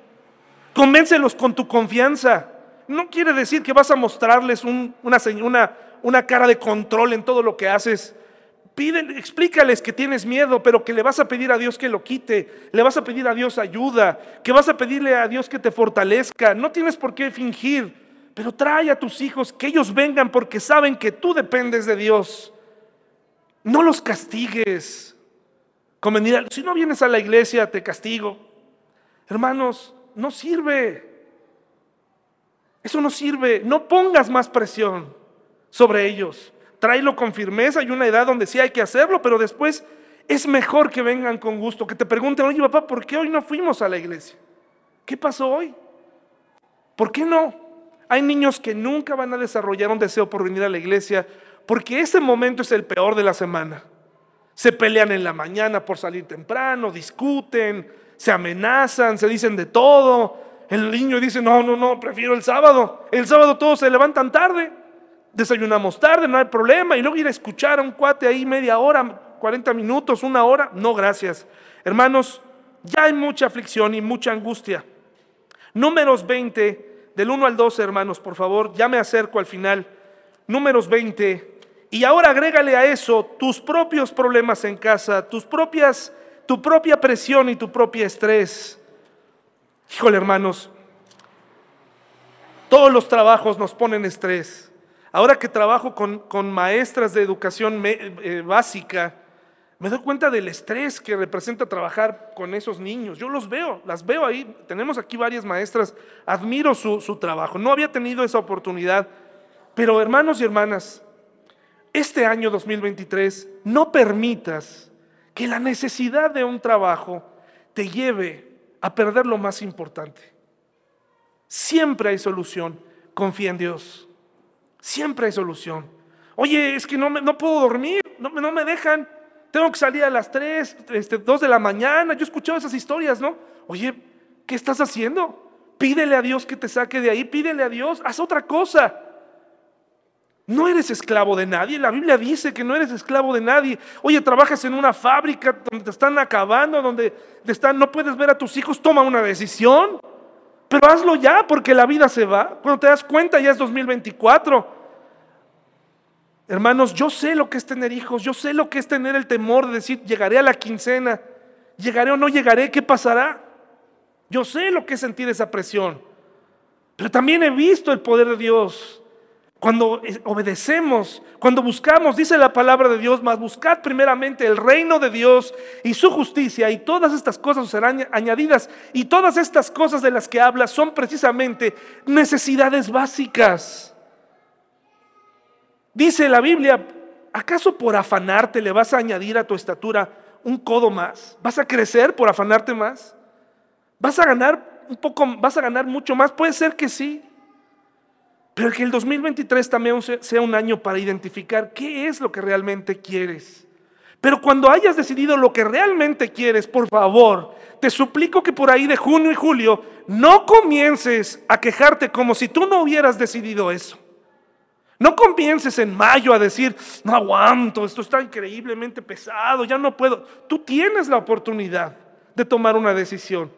Convéncelos con tu confianza. No quiere decir que vas a mostrarles una, cara de control en todo lo que haces. Pídele, explícales que tienes miedo, pero que le vas a pedir a Dios que lo quite, le vas a pedir a Dios ayuda, que vas a pedirle a Dios que te fortalezca. No tienes por qué fingir, pero trae a tus hijos que ellos vengan porque saben que tú dependes de Dios. No los castigues. Como si no vienes a la iglesia, te castigo. Hermanos, no sirve. Eso no sirve. No pongas más presión sobre ellos. Tráelo con firmeza y una edad donde sí hay que hacerlo, pero después es mejor que vengan con gusto, que te pregunten, oye papá, ¿por qué hoy no fuimos a la iglesia? ¿Qué pasó hoy? ¿Por qué no? Hay niños que nunca van a desarrollar un deseo por venir a la iglesia porque ese momento es el peor de la semana. Se pelean en la mañana por salir temprano, discuten, se amenazan, se dicen de todo. El niño dice, no, no, no, prefiero el sábado. El sábado todos se levantan tarde, desayunamos tarde, no hay problema. Y luego ir a escuchar a un cuate ahí media hora, 40 minutos, una hora. No, gracias. Hermanos, ya hay mucha aflicción y mucha angustia. Números 20, del 1 al 12, hermanos, por favor, ya me acerco al final. Números 20. Y ahora agrégale a eso tus propios problemas en casa, tus propias tu propia presión y tu propio estrés. Híjole, hermanos, todos los trabajos nos ponen estrés. Ahora que trabajo con, maestras de educación eh, básica, me doy cuenta del estrés que representa trabajar con esos niños. Yo los veo, las veo ahí. Tenemos aquí varias maestras. Admiro su, su trabajo. No había tenido esa oportunidad. Pero hermanos y hermanas, este año 2023, no permitas que la necesidad de un trabajo te lleve a perder lo más importante. Siempre hay solución. Confía en Dios. Siempre hay solución. Oye, es que no, me, no puedo dormir, no, no, me dejan. Tengo que salir a las 3, este, 2 de la mañana. Yo he escuchado esas historias, ¿no? Oye, ¿qué estás haciendo? Pídele a Dios que te saque de ahí, pídele a Dios, haz otra cosa. No eres esclavo de nadie. La Biblia dice que no eres esclavo de nadie. Oye, trabajas en una fábrica donde te están acabando, donde te están, no puedes ver a tus hijos, toma una decisión. Pero hazlo ya porque la vida se va. Cuando te das cuenta ya es 2024. Hermanos, yo sé lo que es tener hijos, yo sé lo que es tener el temor de decir, llegaré a la quincena, llegaré o no llegaré, ¿qué pasará? Yo sé lo que es sentir esa presión. Pero también he visto el poder de Dios cuando obedecemos, cuando buscamos, dice la palabra de Dios, más buscad primeramente el reino de Dios y su justicia y todas estas cosas serán añadidas. Y todas estas cosas de las que habla son precisamente necesidades básicas. Dice la Biblia, ¿acaso por afanarte le vas a añadir a tu estatura un codo más? ¿Vas a crecer por afanarte más? ¿Vas a ganar un poco, vas a ganar mucho más? Puede ser que sí. Pero que el 2023 también sea un año para identificar qué es lo que realmente quieres. Pero cuando hayas decidido lo que realmente quieres, por favor, te suplico que por ahí de junio y julio no comiences a quejarte como si tú no hubieras decidido eso. No comiences en mayo a decir, no aguanto, esto está increíblemente pesado, ya no puedo. Tú tienes la oportunidad de tomar una decisión.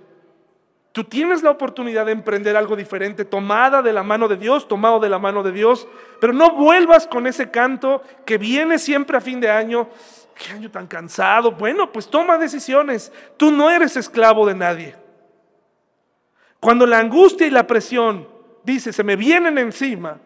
Tú tienes la oportunidad de emprender algo diferente, tomada de la mano de Dios, tomado de la mano de Dios, pero no vuelvas con ese canto que viene siempre a fin de año. Qué año tan cansado. Bueno, pues toma decisiones. Tú no eres esclavo de nadie. Cuando la angustia y la presión, dice, se me vienen encima,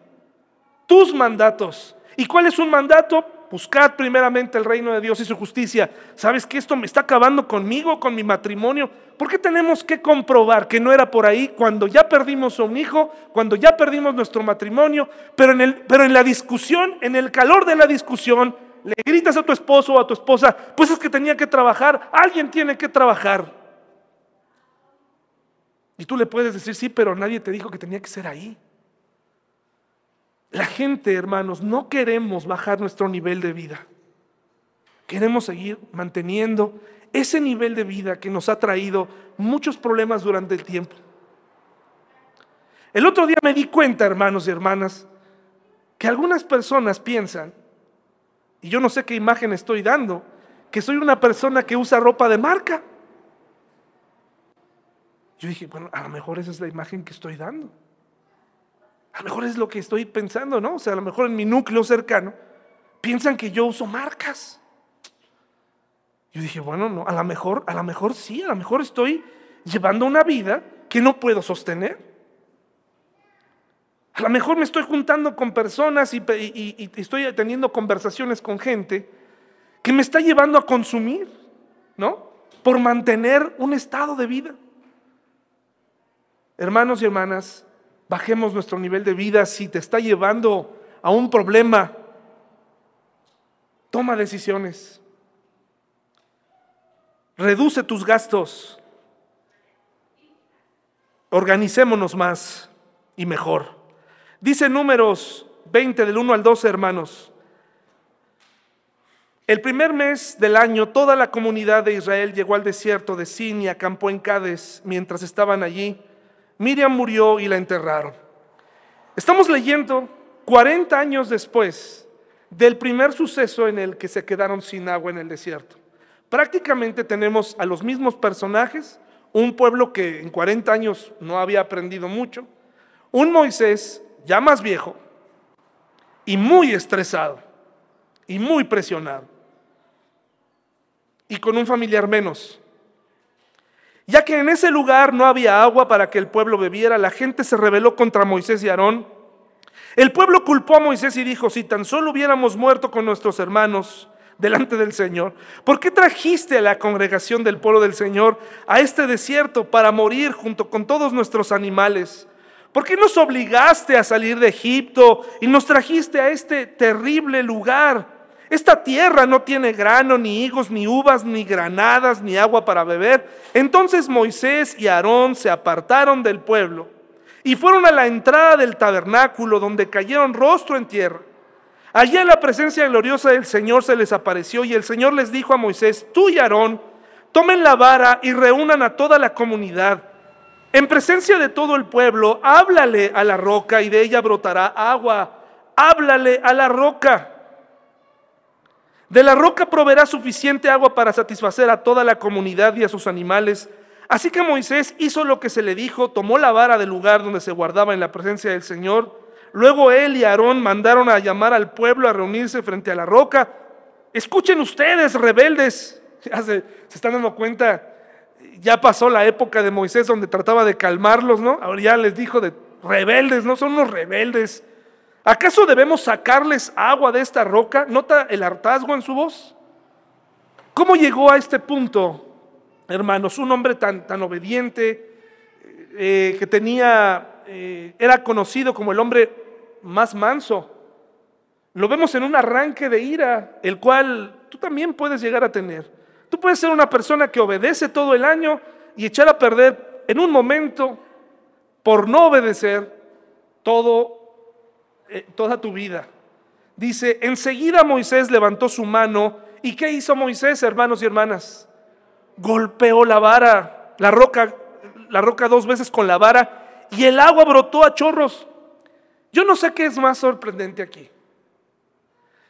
tus mandatos. ¿Y cuál es un mandato? Buscad primeramente el reino de Dios y su justicia. ¿Sabes que esto me está acabando conmigo, con mi matrimonio? ¿Por qué tenemos que comprobar que no era por ahí cuando ya perdimos a un hijo, cuando ya perdimos nuestro matrimonio? Pero en, el, pero en la discusión, en el calor de la discusión, le gritas a tu esposo o a tu esposa, pues es que tenía que trabajar, alguien tiene que trabajar. Y tú le puedes decir, sí, pero nadie te dijo que tenía que ser ahí. La gente, hermanos, no queremos bajar nuestro nivel de vida. Queremos seguir manteniendo ese nivel de vida que nos ha traído muchos problemas durante el tiempo. El otro día me di cuenta, hermanos y hermanas, que algunas personas piensan, y yo no sé qué imagen estoy dando, que soy una persona que usa ropa de marca. Yo dije, bueno, a lo mejor esa es la imagen que estoy dando. A lo mejor es lo que estoy pensando, ¿no? O sea, a lo mejor en mi núcleo cercano piensan que yo uso marcas. Yo dije, bueno, no, a lo mejor, a lo mejor sí, a lo mejor estoy llevando una vida que no puedo sostener. A lo mejor me estoy juntando con personas y, y, estoy teniendo conversaciones con gente que me está llevando a consumir, ¿no? Por mantener un estado de vida. Hermanos y hermanas, bajemos nuestro nivel de vida si te está llevando a un problema. Toma decisiones. Reduce tus gastos. Organicémonos más y mejor. Dice números 20 del 1 al 12, hermanos. El primer mes del año, toda la comunidad de Israel llegó al desierto de Sin y acampó en Cádiz mientras estaban allí. Miriam murió y la enterraron. Estamos leyendo 40 años después del primer suceso en el que se quedaron sin agua en el desierto. Prácticamente tenemos a los mismos personajes, un pueblo que en 40 años no había aprendido mucho, un Moisés ya más viejo y muy estresado y muy presionado y con un familiar menos ya que en ese lugar no había agua para que el pueblo bebiera, la gente se rebeló contra Moisés y Aarón. El pueblo culpó a Moisés y dijo, si tan solo hubiéramos muerto con nuestros hermanos delante del Señor, ¿por qué trajiste a la congregación del pueblo del Señor a este desierto para morir junto con todos nuestros animales? ¿Por qué nos obligaste a salir de Egipto y nos trajiste a este terrible lugar? Esta tierra no tiene grano, ni higos, ni uvas, ni granadas, ni agua para beber. Entonces Moisés y Aarón se apartaron del pueblo y fueron a la entrada del tabernáculo donde cayeron rostro en tierra. Allí en la presencia gloriosa del Señor se les apareció y el Señor les dijo a Moisés, tú y Aarón, tomen la vara y reúnan a toda la comunidad. En presencia de todo el pueblo, háblale a la roca y de ella brotará agua. Háblale a la roca. De la roca proveerá suficiente agua para satisfacer a toda la comunidad y a sus animales. Así que Moisés hizo lo que se le dijo, tomó la vara del lugar donde se guardaba en la presencia del Señor. Luego él y Aarón mandaron a llamar al pueblo a reunirse frente a la roca. Escuchen ustedes, rebeldes. Ya se, están dando cuenta, ya pasó la época de Moisés donde trataba de calmarlos, ¿no? Ahora ya les dijo de rebeldes, no son unos rebeldes. ¿Acaso debemos sacarles agua de esta roca? ¿Nota el hartazgo en su voz? ¿Cómo llegó a este punto, hermanos? Un hombre tan, tan obediente, eh, que tenía, eh, era conocido como el hombre más manso. Lo vemos en un arranque de ira, el cual tú también puedes llegar a tener. Tú puedes ser una persona que obedece todo el año y echar a perder en un momento por no obedecer todo, eh, toda tu vida. Dice, enseguida Moisés levantó su mano y ¿qué hizo Moisés, hermanos y hermanas? Golpeó la vara, la roca, la roca dos veces con la vara y el agua brotó a chorros. Yo no sé qué es más sorprendente aquí.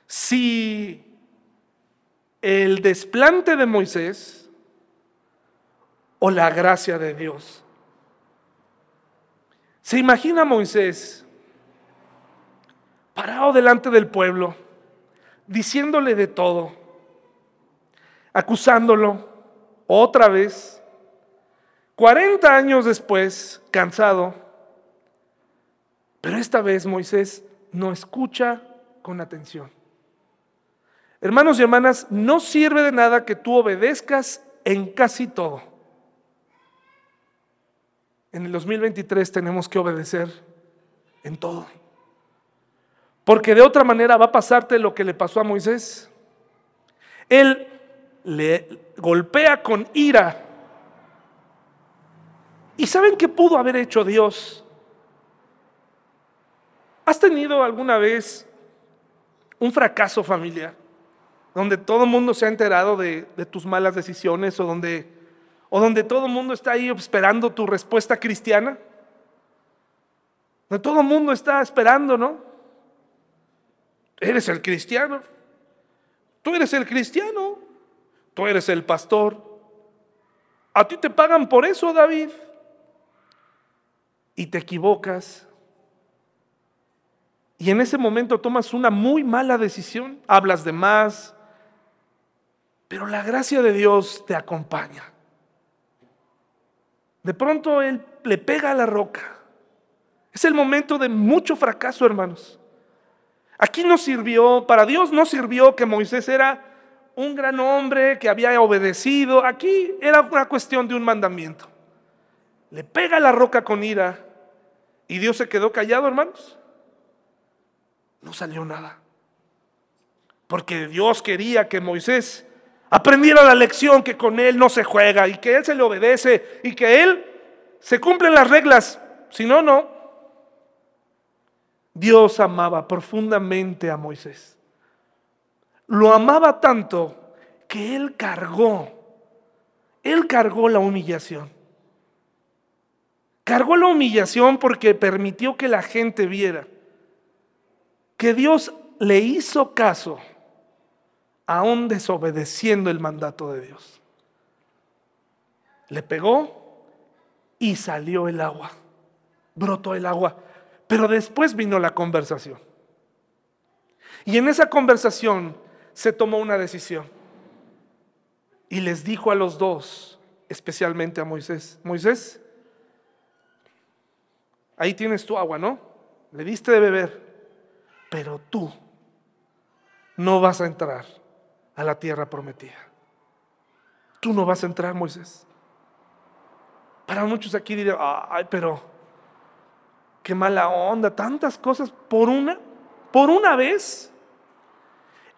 Si el desplante de Moisés o la gracia de Dios. Se imagina Moisés parado delante del pueblo, diciéndole de todo, acusándolo otra vez. 40 años después, cansado, pero esta vez Moisés no escucha con atención. Hermanos y hermanas, no sirve de nada que tú obedezcas en casi todo. En el 2023 tenemos que obedecer en todo. Porque de otra manera va a pasarte lo que le pasó a Moisés. Él le golpea con ira. ¿Y saben qué pudo haber hecho Dios? ¿Has tenido alguna vez un fracaso familiar? donde todo el mundo se ha enterado de, tus malas decisiones o donde, o donde todo el mundo está ahí esperando tu respuesta cristiana. Donde todo el mundo está esperando, ¿no? Eres el cristiano. Tú eres el cristiano. Tú eres el pastor. A ti te pagan por eso, David. Y te equivocas. Y en ese momento tomas una muy mala decisión. Hablas de más, pero la gracia de Dios te acompaña. De pronto Él le pega a la roca. Es el momento de mucho fracaso, hermanos. Aquí no sirvió, para Dios no sirvió que Moisés era un gran hombre que había obedecido. Aquí era una cuestión de un mandamiento. Le pega la roca con ira y Dios se quedó callado, hermanos. No salió nada. Porque Dios quería que Moisés aprendiera la lección que con Él no se juega y que Él se le obedece y que Él se cumplen las reglas. Si no, no. Dios amaba profundamente a Moisés. Lo amaba tanto que Él cargó, Él cargó la humillación. Cargó la humillación porque permitió que la gente viera que Dios le hizo caso aún desobedeciendo el mandato de Dios. Le pegó y salió el agua, brotó el agua, pero después vino la conversación. Y en esa conversación se tomó una decisión y les dijo a los dos, especialmente a Moisés, Moisés, ahí tienes tu agua, ¿no? Le diste de beber, pero tú no vas a entrar a la tierra prometida. Tú no vas a entrar, Moisés. Para muchos aquí dirán, ay, pero qué mala onda, tantas cosas por una, por una vez.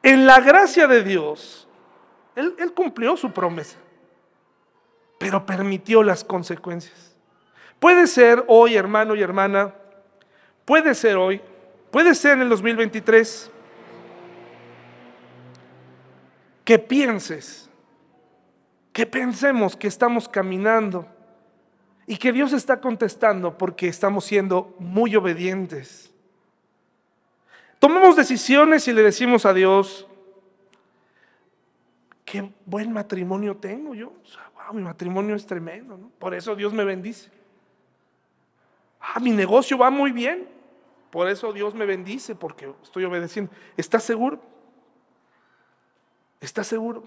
En la gracia de Dios, él, cumplió su promesa, pero permitió las consecuencias. Puede ser hoy, hermano y hermana, puede ser hoy, puede ser en el 2023 que pienses, que pensemos que estamos caminando y que Dios está contestando porque estamos siendo muy obedientes. Tomemos decisiones y le decimos a Dios, qué buen matrimonio tengo yo. mi matrimonio es tremendo, por eso Dios me bendice. Ah, mi negocio va muy bien, por eso Dios me bendice, porque estoy obedeciendo. ¿Estás seguro? ¿Estás seguro?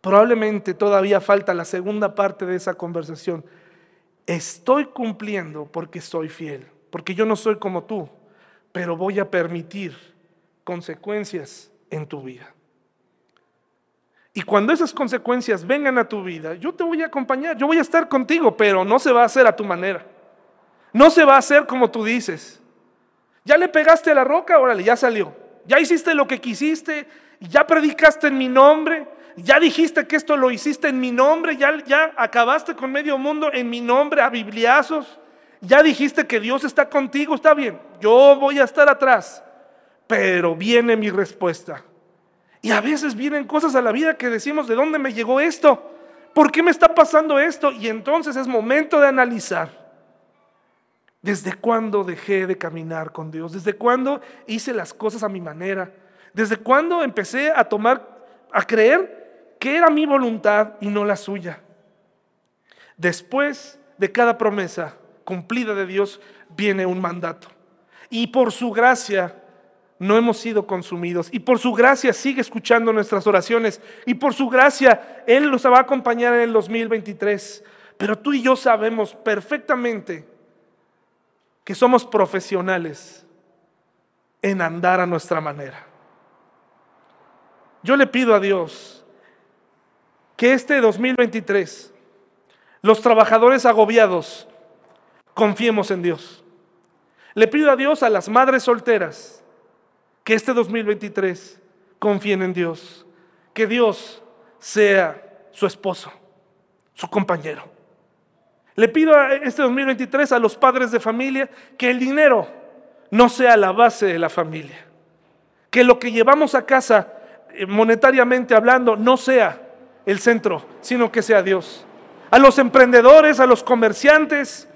Probablemente todavía falta la segunda parte de esa conversación. Estoy cumpliendo porque soy fiel, porque yo no soy como tú, pero voy a permitir consecuencias en tu vida. Y cuando esas consecuencias vengan a tu vida, yo te voy a acompañar, yo voy a estar contigo, pero no se va a hacer a tu manera. No se va a hacer como tú dices. Ya le pegaste a la roca, órale, ya salió. Ya hiciste lo que quisiste, ya predicaste en mi nombre, ya dijiste que esto lo hiciste en mi nombre, ya, ya acabaste con medio mundo en mi nombre a bibliazos, ya dijiste que Dios está contigo, está bien, yo voy a estar atrás, pero viene mi respuesta. Y a veces vienen cosas a la vida que decimos, ¿de dónde me llegó esto? ¿Por qué me está pasando esto? Y entonces es momento de analizar. ¿Desde cuándo dejé de caminar con Dios? ¿Desde cuándo hice las cosas a mi manera? ¿Desde cuándo empecé a tomar, a creer que era mi voluntad y no la suya? Después de cada promesa cumplida de Dios viene un mandato. Y por su gracia no hemos sido consumidos. Y por su gracia sigue escuchando nuestras oraciones. Y por su gracia Él nos va a acompañar en el 2023. Pero tú y yo sabemos perfectamente que somos profesionales en andar a nuestra manera. Yo le pido a Dios que este 2023 los trabajadores agobiados confiemos en Dios. Le pido a Dios a las madres solteras que este 2023 confíen en Dios, que Dios sea su esposo, su compañero. Le pido a este 2023 a los padres de familia que el dinero no sea la base de la familia. Que lo que llevamos a casa, eh, monetariamente hablando, no sea el centro, sino que sea Dios. A los emprendedores, a los comerciantes,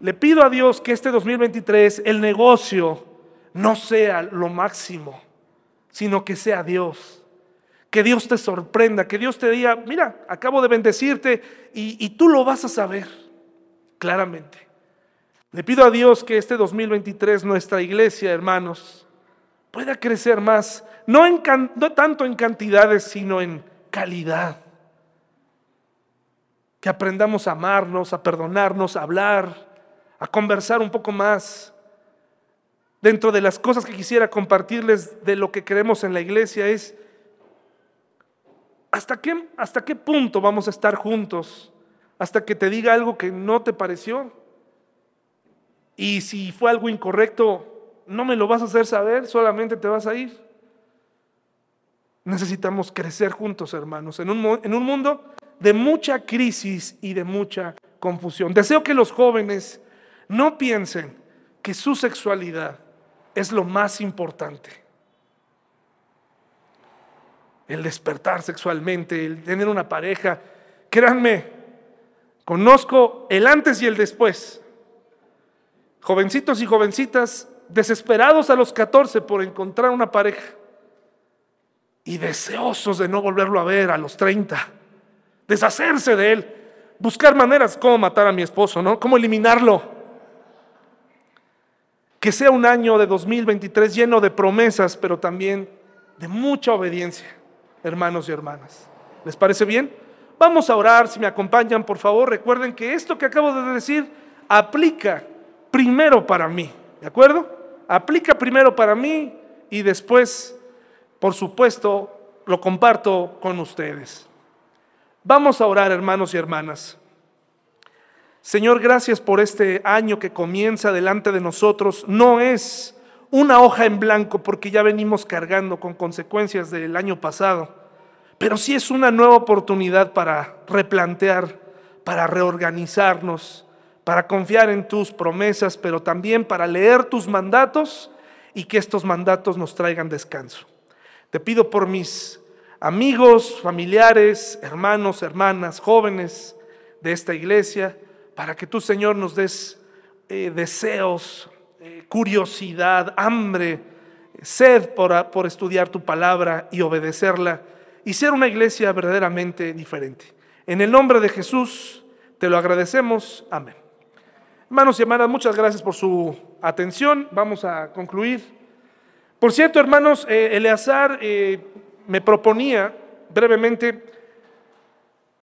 le pido a Dios que este 2023 el negocio no sea lo máximo, sino que sea Dios que Dios te sorprenda, que Dios te diga, mira, acabo de bendecirte y, tú lo vas a saber claramente. Le pido a Dios que este 2023 nuestra iglesia, hermanos, pueda crecer más, no, en, no tanto en cantidades, sino en calidad. Que aprendamos a amarnos, a perdonarnos, a hablar, a conversar un poco más. Dentro de las cosas que quisiera compartirles de lo que queremos en la iglesia es ¿hasta qué, ¿hasta qué punto vamos a estar juntos? Hasta que te diga algo que no te pareció. Y si fue algo incorrecto, no me lo vas a hacer saber, solamente te vas a ir. Necesitamos crecer juntos, hermanos, en un, mundo de mucha crisis y de mucha confusión. Deseo que los jóvenes no piensen que su sexualidad es lo más importante el despertar sexualmente, el tener una pareja. Créanme, conozco el antes y el después. Jovencitos y jovencitas desesperados a los 14 por encontrar una pareja y deseosos de no volverlo a ver a los 30, deshacerse de él, buscar maneras cómo matar a mi esposo, ¿no? Cómo eliminarlo. Que sea un año de 2023 lleno de promesas, pero también de mucha obediencia hermanos y hermanas. ¿Les parece bien? Vamos a orar, si me acompañan, por favor. Recuerden que esto que acabo de decir aplica primero para mí, ¿de acuerdo? Aplica primero para mí y después, por supuesto, lo comparto con ustedes. Vamos a orar, hermanos y hermanas. Señor, gracias por este año que comienza delante de nosotros. No es una hoja en blanco porque ya venimos cargando con consecuencias del año pasado, pero sí es una nueva oportunidad para replantear, para reorganizarnos, para confiar en tus promesas, pero también para leer tus mandatos y que estos mandatos nos traigan descanso. Te pido por mis amigos, familiares, hermanos, hermanas, jóvenes de esta iglesia, para que tú, Señor, nos des eh, deseos, eh, curiosidad, hambre, sed por, por estudiar tu palabra y obedecerla y ser una iglesia verdaderamente diferente. En el nombre de Jesús te lo agradecemos. Amén. Hermanos y hermanas, muchas gracias por su atención. Vamos a concluir. Por cierto, hermanos, eh, Eleazar eh, me proponía brevemente